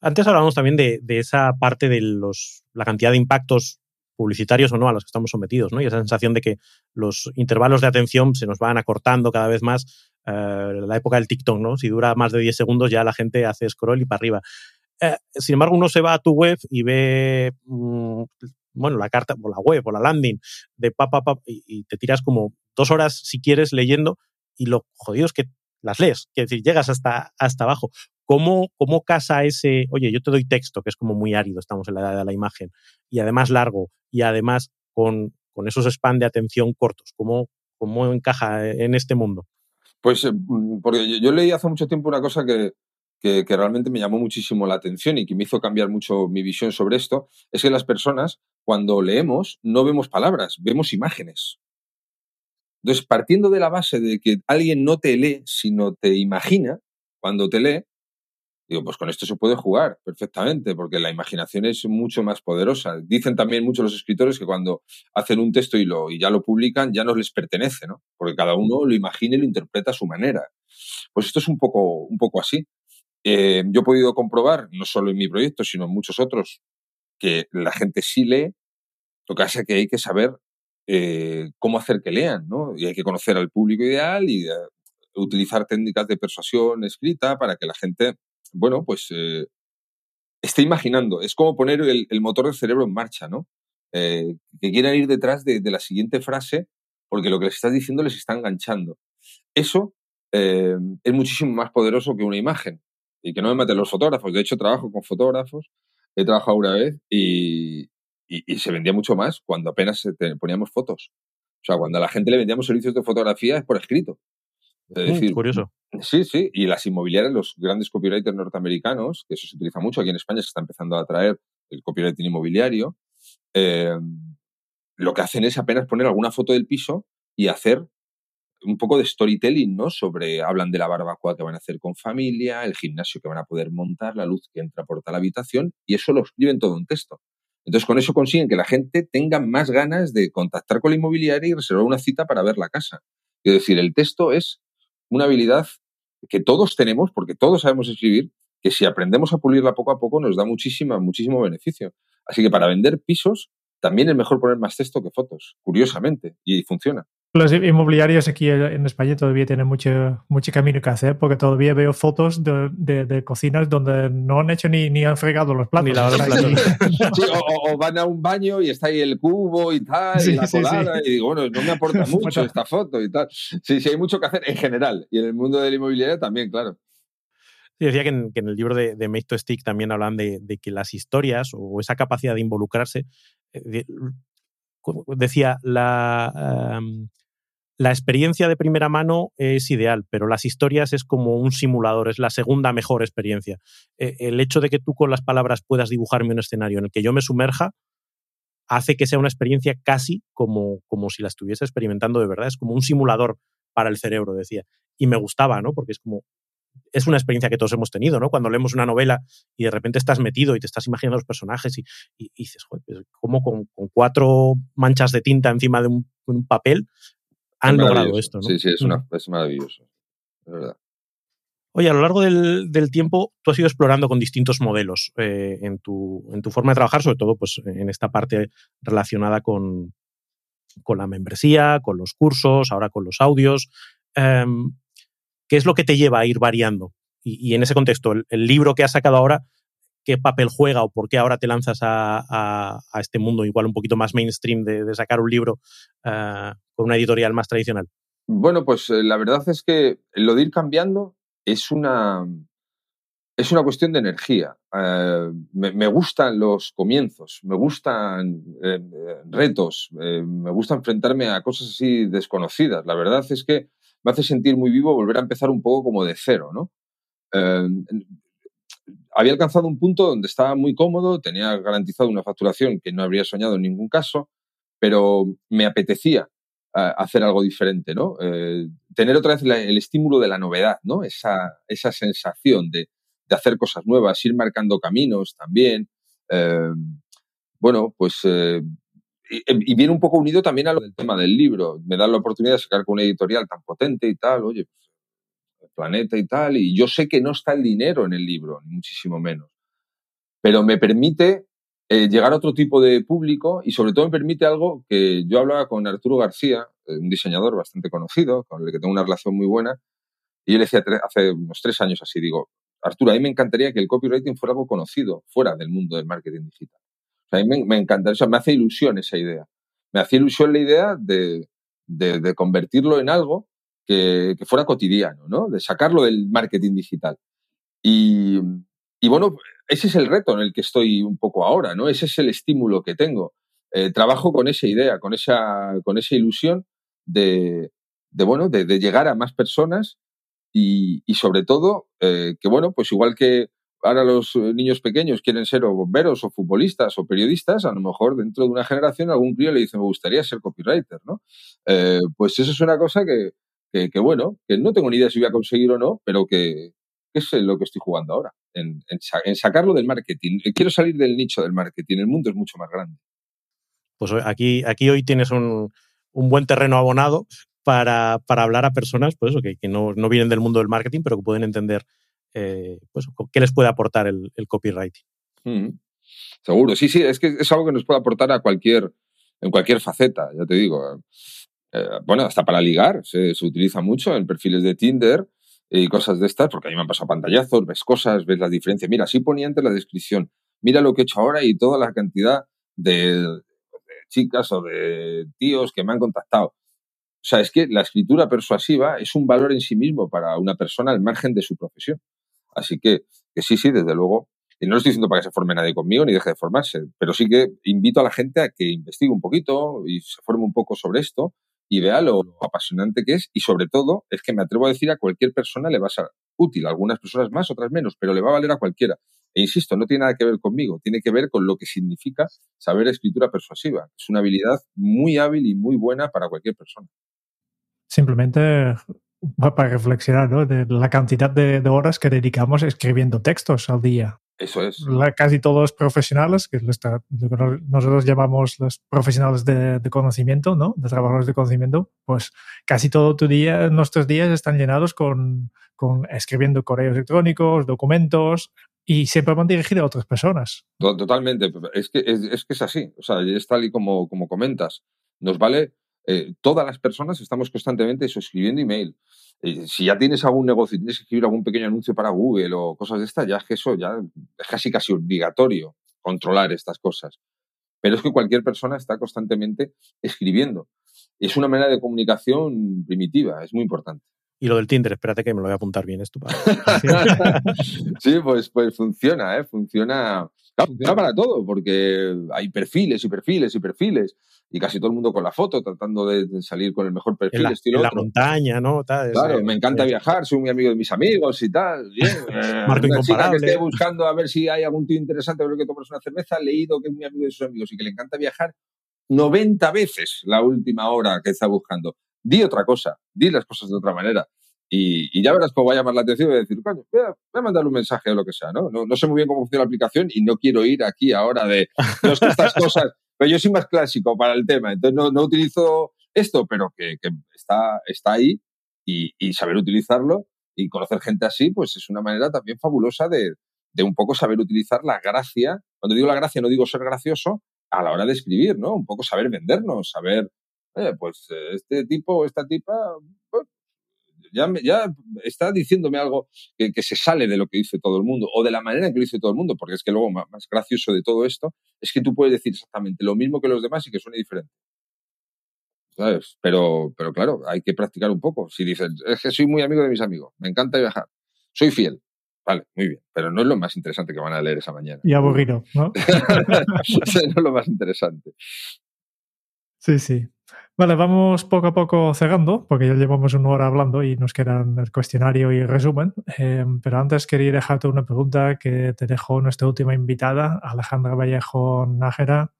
Antes hablábamos también de, esa parte de los, la cantidad de impactos publicitarios o no a los que estamos sometidos, ¿no? Y esa sensación de que los intervalos de atención se nos van acortando cada vez más. Eh, la época del TikTok, ¿no? Si dura más de 10 segundos ya la gente hace scroll y para arriba. Eh, sin embargo, uno se va a tu web y ve, mm, bueno, la carta, o la web, o la landing de papá, y, te tiras como dos horas, si quieres, leyendo, y lo jodido es que las lees, que decir, llegas hasta, hasta abajo. ¿Cómo, ¿Cómo casa ese, oye, yo te doy texto, que es como muy árido, estamos en la edad de la imagen, y además largo, y además con, con esos spam de atención cortos? ¿Cómo, ¿Cómo encaja en este mundo? Pues eh, mm, porque yo leí hace mucho tiempo una cosa que, que, que, realmente me llamó muchísimo la atención y que me hizo cambiar mucho mi visión sobre esto, es que las personas, cuando leemos, no vemos palabras, vemos imágenes. Entonces, partiendo de la base de que alguien no te lee, sino te imagina cuando te lee, Digo, pues con esto se puede jugar perfectamente, porque la imaginación es mucho más poderosa. Dicen también muchos los escritores que cuando hacen un texto y, lo, y ya lo publican, ya no les pertenece, ¿no? Porque cada uno lo imagina y lo interpreta a su manera. Pues esto es un poco, un poco así. Eh, yo he podido comprobar, no solo en mi proyecto, sino en muchos otros, que la gente sí lee. Lo que pasa es que hay que saber eh, cómo hacer que lean, ¿no? Y hay que conocer al público ideal y eh, utilizar técnicas de persuasión escrita para que la gente bueno, pues eh, esté imaginando. Es como poner el, motor del cerebro en marcha, ¿no? Eh, que quieran ir detrás de, la siguiente frase porque lo que les estás diciendo les está enganchando. Eso eh, es muchísimo más poderoso que una imagen. Y que no me maten los fotógrafos. De hecho, trabajo con fotógrafos. He trabajado una vez y, se vendía mucho más cuando apenas poníamos fotos. O sea, cuando a la gente le vendíamos servicios de fotografía es por escrito. Es mm, decir, curioso. Sí, sí, y las inmobiliarias, los grandes copywriters norteamericanos, que eso se utiliza mucho aquí en España, se está empezando a traer el copywriting inmobiliario, em, lo que hacen es apenas poner alguna foto del piso y hacer un poco de storytelling, ¿no? Sobre, hablan de la barbacoa que van a hacer con familia, el gimnasio que van a poder montar, la luz que entra por tal habitación, y eso lo escriben todo en texto. Entonces, con eso consiguen que la gente tenga más ganas de contactar con la inmobiliaria y reservar una cita para ver la casa. Es decir, el texto es una habilidad que todos tenemos, porque todos sabemos escribir, que si aprendemos a pulirla poco a poco nos da muchísima, muchísimo beneficio. Así que para vender pisos también es mejor poner más texto que fotos, curiosamente, y funciona. Los inmobiliarios aquí en España todavía tienen mucho, mucho camino que hacer porque todavía veo fotos de, de, cocinas donde no han hecho ni, ni han fregado los platos. o, van a un baño y está ahí el cubo y tal, y la colada, y digo, bueno, no me aporta mucho esta foto y tal. Sí, sí, hay mucho que hacer en general y en el mundo de la inmobiliaria también, claro. Sí, decía que en, el libro de, de Make to Stick también hablan de, de, que las historias o esa capacidad de involucrarse, eh, decía, la, la experiencia de primera mano es ideal, pero las historias es como un simulador, es la segunda mejor experiencia. E, el hecho de que tú con las palabras puedas dibujarme un escenario en el que yo me sumerja hace que sea una experiencia casi como, como si la estuviese experimentando de verdad. Es como un simulador para el cerebro, decía. Y me gustaba, ¿no? Porque es como, es una experiencia que todos hemos tenido, ¿no? Cuando leemos una novela y de repente estás metido y te estás imaginando los personajes y, dices, joder, pues, ¿cómo con, cuatro manchas de tinta encima de un papel han logrado esto. ¿no? Sí, sí, es, una, es maravilloso. Es verdad. Oye, a lo largo del, tiempo tú has ido explorando con distintos modelos eh, en, tu, en, tu, forma de trabajar, sobre todo pues, en esta parte relacionada con, con la membresía, con los cursos, ahora con los audios. Em, ¿Qué es lo que te lleva a ir variando? Y, en ese contexto, el, libro que has sacado ahora, ¿qué papel juega o por qué ahora te lanzas a, este mundo igual un poquito más mainstream de, sacar un libro uh, con una editorial más tradicional? Bueno, pues eh, la verdad es que lo de ir cambiando es una, es una cuestión de energía. Eh, me, gustan los comienzos, me gustan eh, retos, me gusta enfrentarme a cosas así desconocidas. La verdad es que me hace sentir muy vivo volver a empezar un poco como de cero, ¿no? había alcanzado un punto donde estaba muy cómodo, tenía garantizado una facturación que no habría soñado en ningún caso, pero me apetecía eh, hacer algo diferente, ¿no? Eh, tener otra vez el estímulo de la novedad, ¿no? Esa, esa sensación de, de, hacer cosas nuevas, ir marcando caminos también. Eh, bueno, pues y, viene un poco unido también al tema del libro. Me da la oportunidad de sacar con una editorial tan potente y tal, oye, pues, el planeta y tal, y yo sé que no está el dinero en el libro, muchísimo menos, pero me permite eh, llegar a otro tipo de público y sobre todo me permite algo que yo hablaba con Arturo García, eh, un diseñador bastante conocido, con el que tengo una relación muy buena, y le decía hace unos tres años así, digo, Arturo, a mí me encantaría que el copywriting fuera algo conocido fuera del mundo del marketing digital a mí me, encanta, me hace ilusión esa idea. Me hace ilusión la idea de, convertirlo en algo que, fuera cotidiano, ¿no? De sacarlo del marketing digital. Y, bueno, ese es el reto en el que estoy un poco ahora, ¿no? Ese es el estímulo que tengo. Eh, trabajo con esa idea, con esa, con esa ilusión de, bueno, de, llegar a más personas y, sobre todo eh, que, bueno, pues igual que ahora los eh, niños pequeños quieren ser o bomberos o futbolistas o periodistas, a lo mejor dentro de una generación algún crío le dice me gustaría ser copywriter, ¿no? Eh, pues eso es una cosa que, que, bueno, que no tengo ni idea si voy a conseguir o no, pero que, es lo que estoy jugando ahora, en, en, sacarlo del marketing. Eh, quiero salir del nicho del marketing, el mundo es mucho más grande. Pues aquí, aquí hoy tienes un, un buen terreno abonado para, para, hablar a personas pues que no, no, vienen del mundo del marketing, pero que pueden entender eh, pues, qué les puede aportar el, copywriting. Mm. seguro, sí, sí, es que es algo que nos puede aportar a cualquier, en cualquier faceta, ya te digo. Eh, bueno, hasta para ligar se, utiliza mucho en perfiles de Tinder y cosas de estas, porque a mí me han pasado pantallazos, ves cosas, ves la diferencia. Mira, así ponía antes la descripción, mira lo que he hecho ahora y toda la cantidad de, chicas o de tíos que me han contactado. O sea, es que la escritura persuasiva es un valor en sí mismo para una persona al margen de su profesión. Así que, que sí, sí, desde luego. Y no lo estoy diciendo para que se forme nadie conmigo ni deje de formarse, pero sí que invito a la gente a que investigue un poquito y se forme un poco sobre esto y vea lo, apasionante que es y sobre todo es que me atrevo a decir a cualquier persona le va a ser útil, algunas personas más, otras menos, pero le va a valer a cualquiera. E insisto, no tiene nada que ver conmigo, tiene que ver con lo que significa saber escritura persuasiva. Es una habilidad muy hábil y muy buena para cualquier persona. Simplemente para reflexionar, ¿no? De la cantidad de, horas que dedicamos escribiendo textos al día. Eso es. casi todos profesionales, que nosotros llamamos los profesionales de, conocimiento, ¿no? De trabajadores de conocimiento, pues casi todo tu día, nuestros días están llenados con, con escribiendo correos electrónicos, documentos, y siempre van dirigidos a otras personas. Totalmente. Es que es, que es así. O sea, es tal y como, como comentas. Nos vale eh, todas las personas estamos constantemente escribiendo email. Eh, si ya tienes algún negocio y tienes que escribir algún pequeño anuncio para Google o cosas de estas, ya es que eso ya es casi casi obligatorio controlar estas cosas. Pero es que cualquier persona está constantemente escribiendo. Es una manera de comunicación primitiva, es muy importante. Y lo del Tinder, espérate que me lo voy a apuntar bien esto. sí, pues, pues funciona, ¿eh? funciona, funciona para todo, porque hay perfiles y perfiles y perfiles y casi todo el mundo con la foto, tratando de, salir con el mejor perfil. En la, estilo en la montaña, ¿no? claro, me encanta viajar, soy muy amigo de mis amigos y tal. Bien. Marco una chica que esté buscando a ver si hay algún tío interesante el que tomarse una cerveza, ha leído que es muy amigo de sus amigos y que le encanta viajar 90 veces la última hora que está buscando. Di otra cosa, di las cosas de otra manera. Y, ya verás cómo va a llamar la atención y decir, coño, voy a, voy a mandarle un mensaje o lo que sea, ¿no? ¿no? ¿no? sé muy bien cómo funciona la aplicación y no quiero ir aquí ahora de, no es que estas cosas, pero yo soy más clásico para el tema, entonces no, no utilizo esto, pero que, que está, está ahí y, y, saber utilizarlo y conocer gente así, pues es una manera también fabulosa de, de un poco saber utilizar la gracia. Cuando digo la gracia, no digo ser gracioso a la hora de escribir, ¿no? Un poco saber vendernos, saber, eh, pues este tipo o esta tipa, pues, ya, ya está diciéndome algo que, que, se sale de lo que dice todo el mundo o de la manera en que lo dice todo el mundo, porque es que luego más, gracioso de todo esto es que tú puedes decir exactamente lo mismo que los demás y que suene diferente. ¿Sabes? Pero, pero claro, hay que practicar un poco. Si dices, es que soy muy amigo de mis amigos, me encanta viajar, soy fiel. Vale, muy bien, pero no es lo más interesante que van a leer esa mañana. Y aburrido, ¿no? no es lo más interesante. Sí, sí. Vale, vamos poco a poco cerrando, porque ya llevamos una hora hablando y nos quedan el cuestionario y el resumen. Eh, pero antes quería dejarte una pregunta que te dejó nuestra última invitada, Alejandra Vallejo Nájera,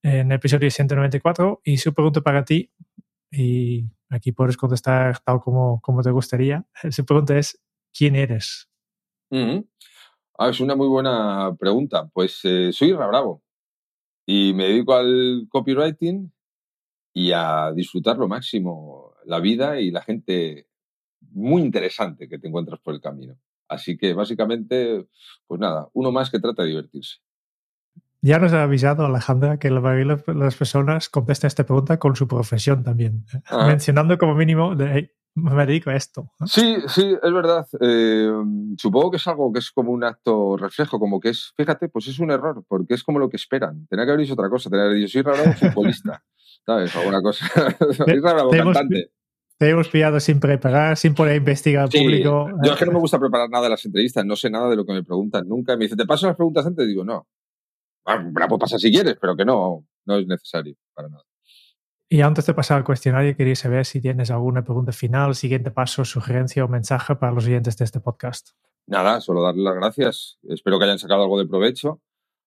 en el episodio 194. Y su pregunta para ti, y aquí puedes contestar tal como, como te gustaría. Su pregunta es, ¿quién eres? ah, es una muy buena pregunta. Pues eh, soy Ra Bravo y me dedico al copywriting y a disfrutar lo máximo la vida y la gente muy interesante que te encuentras por el camino. Así que básicamente, pues nada, uno más que trata de divertirse. Ya nos ha avisado Alejandra que la mayoría de las personas contestan esta pregunta con su profesión también, ¿eh? ah. mencionando como mínimo de, me dedico a esto. Sí, sí, es verdad. Eh, supongo que es algo que es como un acto reflejo, como que es, fíjate, pues es un error, porque es como lo que esperan. Tenía que haber dicho otra cosa, tenía que haber dicho, soy raro futbolista. ¿Sabes? Alguna cosa. es raro, cantante. Te hemos pillado sin preparar, sin poder investigar al público. Yo es que no me gusta preparar nada de las entrevistas, no sé nada de lo que me preguntan nunca. Me dice, ¿te paso las preguntas antes? Digo, no. Ah, me la puedo pasar si quieres, pero que no, no es necesario para nada. Y antes de pasar al cuestionario, quería saber si tienes alguna pregunta final, siguiente paso, sugerencia o mensaje para los oyentes de este podcast. Nada, solo darle las gracias. Espero que hayan sacado algo de provecho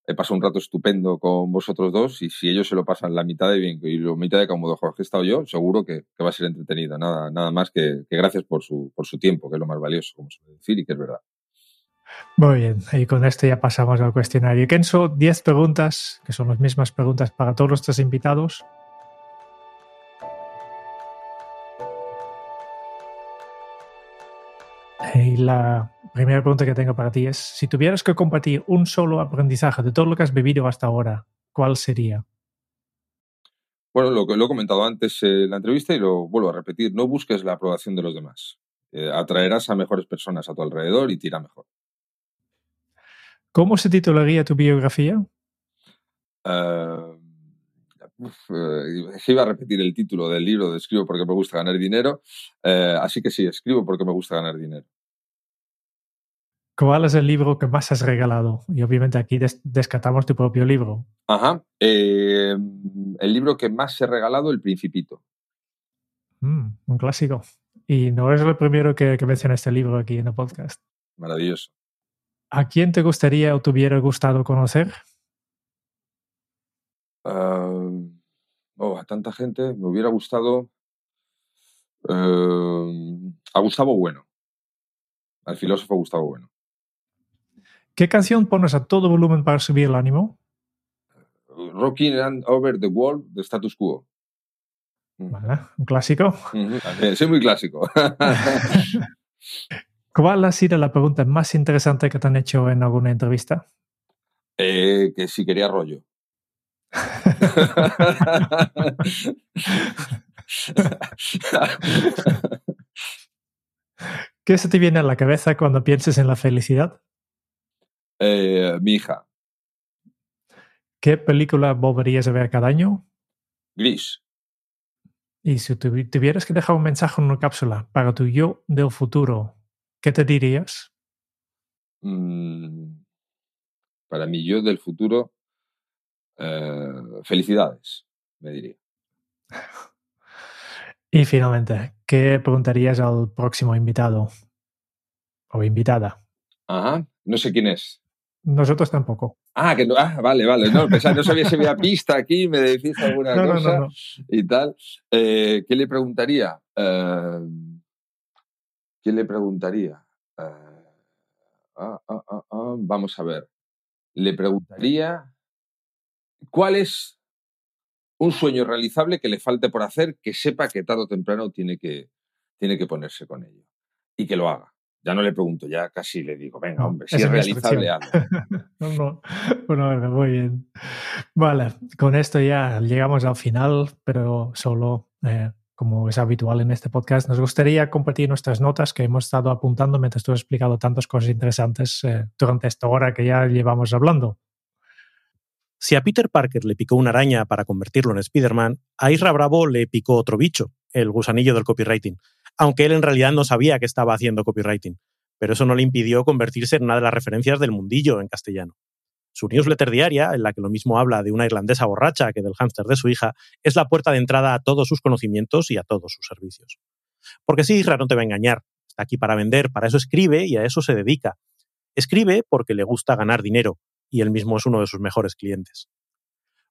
he pasado un rato estupendo con vosotros dos y si ellos se lo pasan la mitad de bien y la mitad de cómodo Jorge he estado yo, seguro que, va a ser entretenido. Nada, nada más que, gracias por su, por su tiempo, que es lo más valioso, como suele decir, y que es verdad. Muy bien, y con esto ya pasamos al cuestionario. Kenzo, 10 preguntas, que son las mismas preguntas para todos nuestros invitados. Y la primera pregunta que tengo para ti es, si tuvieras que compartir un solo aprendizaje de todo lo que has vivido hasta ahora, ¿cuál sería? Bueno, lo que lo he comentado antes en la entrevista y lo vuelvo a repetir, no busques la aprobación de los demás. Eh, atraerás a mejores personas a tu alrededor y tira mejor. ¿Cómo se titularía tu biografía? Uh, iba a repetir el título del libro de Escribo porque me gusta ganar dinero, así que sí, escribo porque me gusta ganar dinero. ¿Cuál es el libro que más has regalado? Y obviamente aquí descatamos tu propio libro. Ajá. Em, el libro que más he regalado, El Principito. Mm, un clásico. Y no es el primero que, que menciona este libro aquí en el podcast. Maravilloso. ¿A quién te gustaría o te hubiera gustado conocer? Em, oh, a tanta gente me hubiera gustado em, a Gustavo Bueno, al filósofo Gustavo Bueno. ¿Qué canción pones a todo volumen para subir el ánimo? Rocking and Over the Wall de Status Quo. Mm. Vale, un clásico. Soy muy clásico. ¿Cuál ha sido la pregunta más interesante que te han hecho en alguna entrevista? Eh, que si quería rollo. ¿Qué se te viene a la cabeza cuando pienses en la felicidad? Eh, mi hija. ¿Qué película volverías a ver cada año? Gris. Y si tuvieras que dejar un mensaje en una cápsula para tu yo del futuro, ¿qué te dirías? Mm, para mi yo del futuro, eh, felicidades, me diría. Y finalmente, ¿qué preguntarías al próximo invitado o invitada? Ajá, no sé quién es. Nosotros tampoco. Ah, que no, ah, vale, vale. No, no sabía si había pista aquí, me decís alguna cosa y tal. Eh, ¿Qué le preguntaría? Eh, ¿Qué le preguntaría? Eh, ah, ah, ah, vamos a ver. Le preguntaría cuál es un sueño realizable que le falte por hacer, que sepa que tarde o temprano tiene que, tiene que ponerse con ello y que lo haga. Ya no le pregunto, ya casi le digo, venga, hombre, si es, realizable, algo. no, no. Bueno, muy bien. Vale, con esto ya llegamos al final, pero solo, eh, como es habitual en este podcast, nos gustaría compartir nuestras notas que hemos estado apuntando mientras tú has explicado tantas cosas interesantes eh, durante esta hora que ya llevamos hablando. Si a Peter Parker le picó una araña para convertirlo en Spider-Man, a Isra Bravo le picó otro bicho, el gusanillo del copywriting aunque él en realidad no sabía que estaba haciendo copywriting, pero eso no le impidió convertirse en una de las referencias del mundillo en castellano. Su newsletter diaria, en la que lo mismo habla de una irlandesa borracha que del hámster de su hija, es la puerta de entrada a todos sus conocimientos y a todos sus servicios. Porque sí, Isra no te va a engañar. Está aquí para vender, para eso escribe y a eso se dedica. Escribe porque le gusta ganar dinero, y él mismo es uno de sus mejores clientes.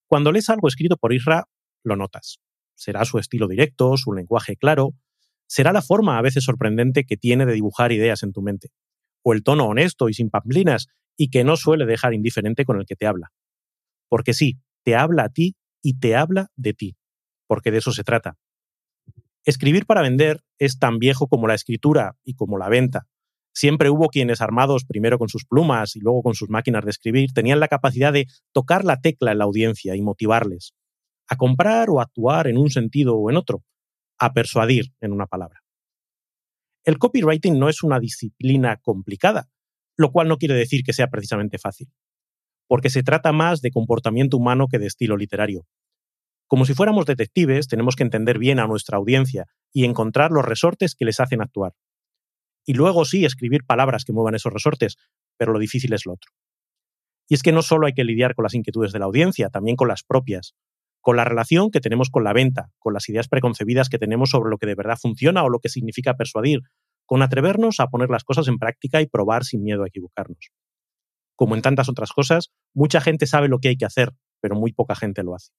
Cuando lees algo escrito por Isra, lo notas. Será su estilo directo, su lenguaje claro, será la forma a veces sorprendente que tiene de dibujar ideas en tu mente, o el tono honesto y sin pamplinas y que no suele dejar indiferente con el que te habla. Porque sí, te habla a ti y te habla de ti, porque de eso se trata. Escribir para vender es tan viejo como la escritura y como la venta. Siempre hubo quienes armados primero con sus plumas y luego con sus máquinas de escribir tenían la capacidad de tocar la tecla en la audiencia y motivarles a comprar o actuar en un sentido o en otro, a persuadir en una palabra. El copywriting no es una disciplina complicada, lo cual no quiere decir que sea precisamente fácil, porque se trata más de comportamiento humano que de estilo literario. Como si fuéramos detectives, tenemos que entender bien a nuestra audiencia y encontrar los resortes que les hacen actuar. Y luego sí escribir palabras que muevan esos resortes, pero lo difícil es lo otro. Y es que no solo hay que lidiar con las inquietudes de la audiencia, también con las propias, con la relación que tenemos con la venta, con las ideas preconcebidas que tenemos sobre lo que de verdad funciona o lo que significa persuadir, con atrevernos a poner las cosas en práctica y probar sin miedo a equivocarnos. Como en tantas otras cosas, mucha gente sabe lo que hay que hacer, pero muy poca gente lo hace.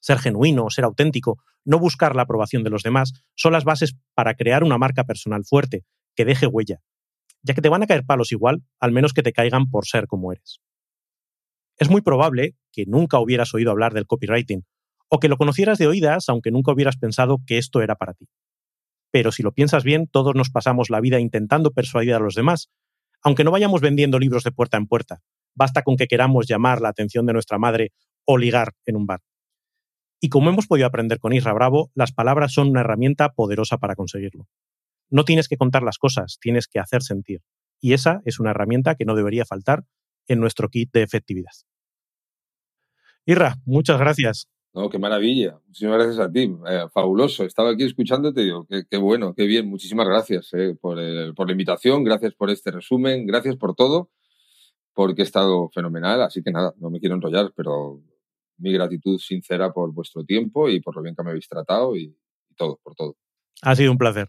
Ser genuino, ser auténtico, no buscar la aprobación de los demás, son las bases para crear una marca personal fuerte, que deje huella, ya que te van a caer palos igual, al menos que te caigan por ser como eres. Es muy probable que nunca hubieras oído hablar del copywriting, o que lo conocieras de oídas aunque nunca hubieras pensado que esto era para ti. Pero si lo piensas bien, todos nos pasamos la vida intentando persuadir a los demás, aunque no vayamos vendiendo libros de puerta en puerta. Basta con que queramos llamar la atención de nuestra madre o ligar en un bar. Y como hemos podido aprender con Isra Bravo, las palabras son una herramienta poderosa para conseguirlo. No tienes que contar las cosas, tienes que hacer sentir. Y esa es una herramienta que no debería faltar en nuestro kit de efectividad. Irra, muchas gracias. No, qué maravilla. Muchísimas gracias a ti. Eh, fabuloso. Estaba aquí escuchándote y digo, qué, bueno, qué bien. Muchísimas gracias eh, por, por, la invitación, gracias por este resumen, gracias por todo, porque he estado fenomenal. Así que nada, no me quiero enrollar, pero mi gratitud sincera por vuestro tiempo y por lo bien que me habéis tratado y todo, por todo. Ha sido un placer.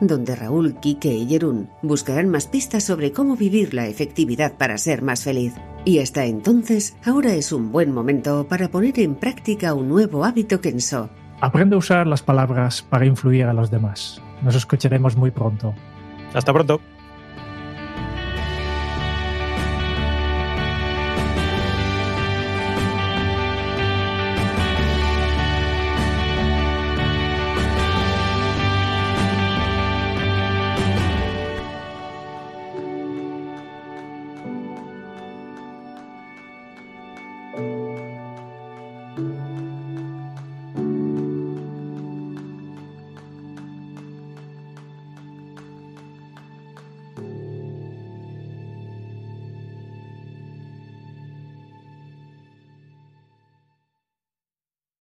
donde Raúl, Quique y Jerún buscarán más pistas sobre cómo vivir la efectividad para ser más feliz. Y hasta entonces, ahora es un buen momento para poner en práctica un nuevo hábito Kenso. Aprende a usar las palabras para influir a los demás. Nos escucharemos muy pronto. Hasta pronto.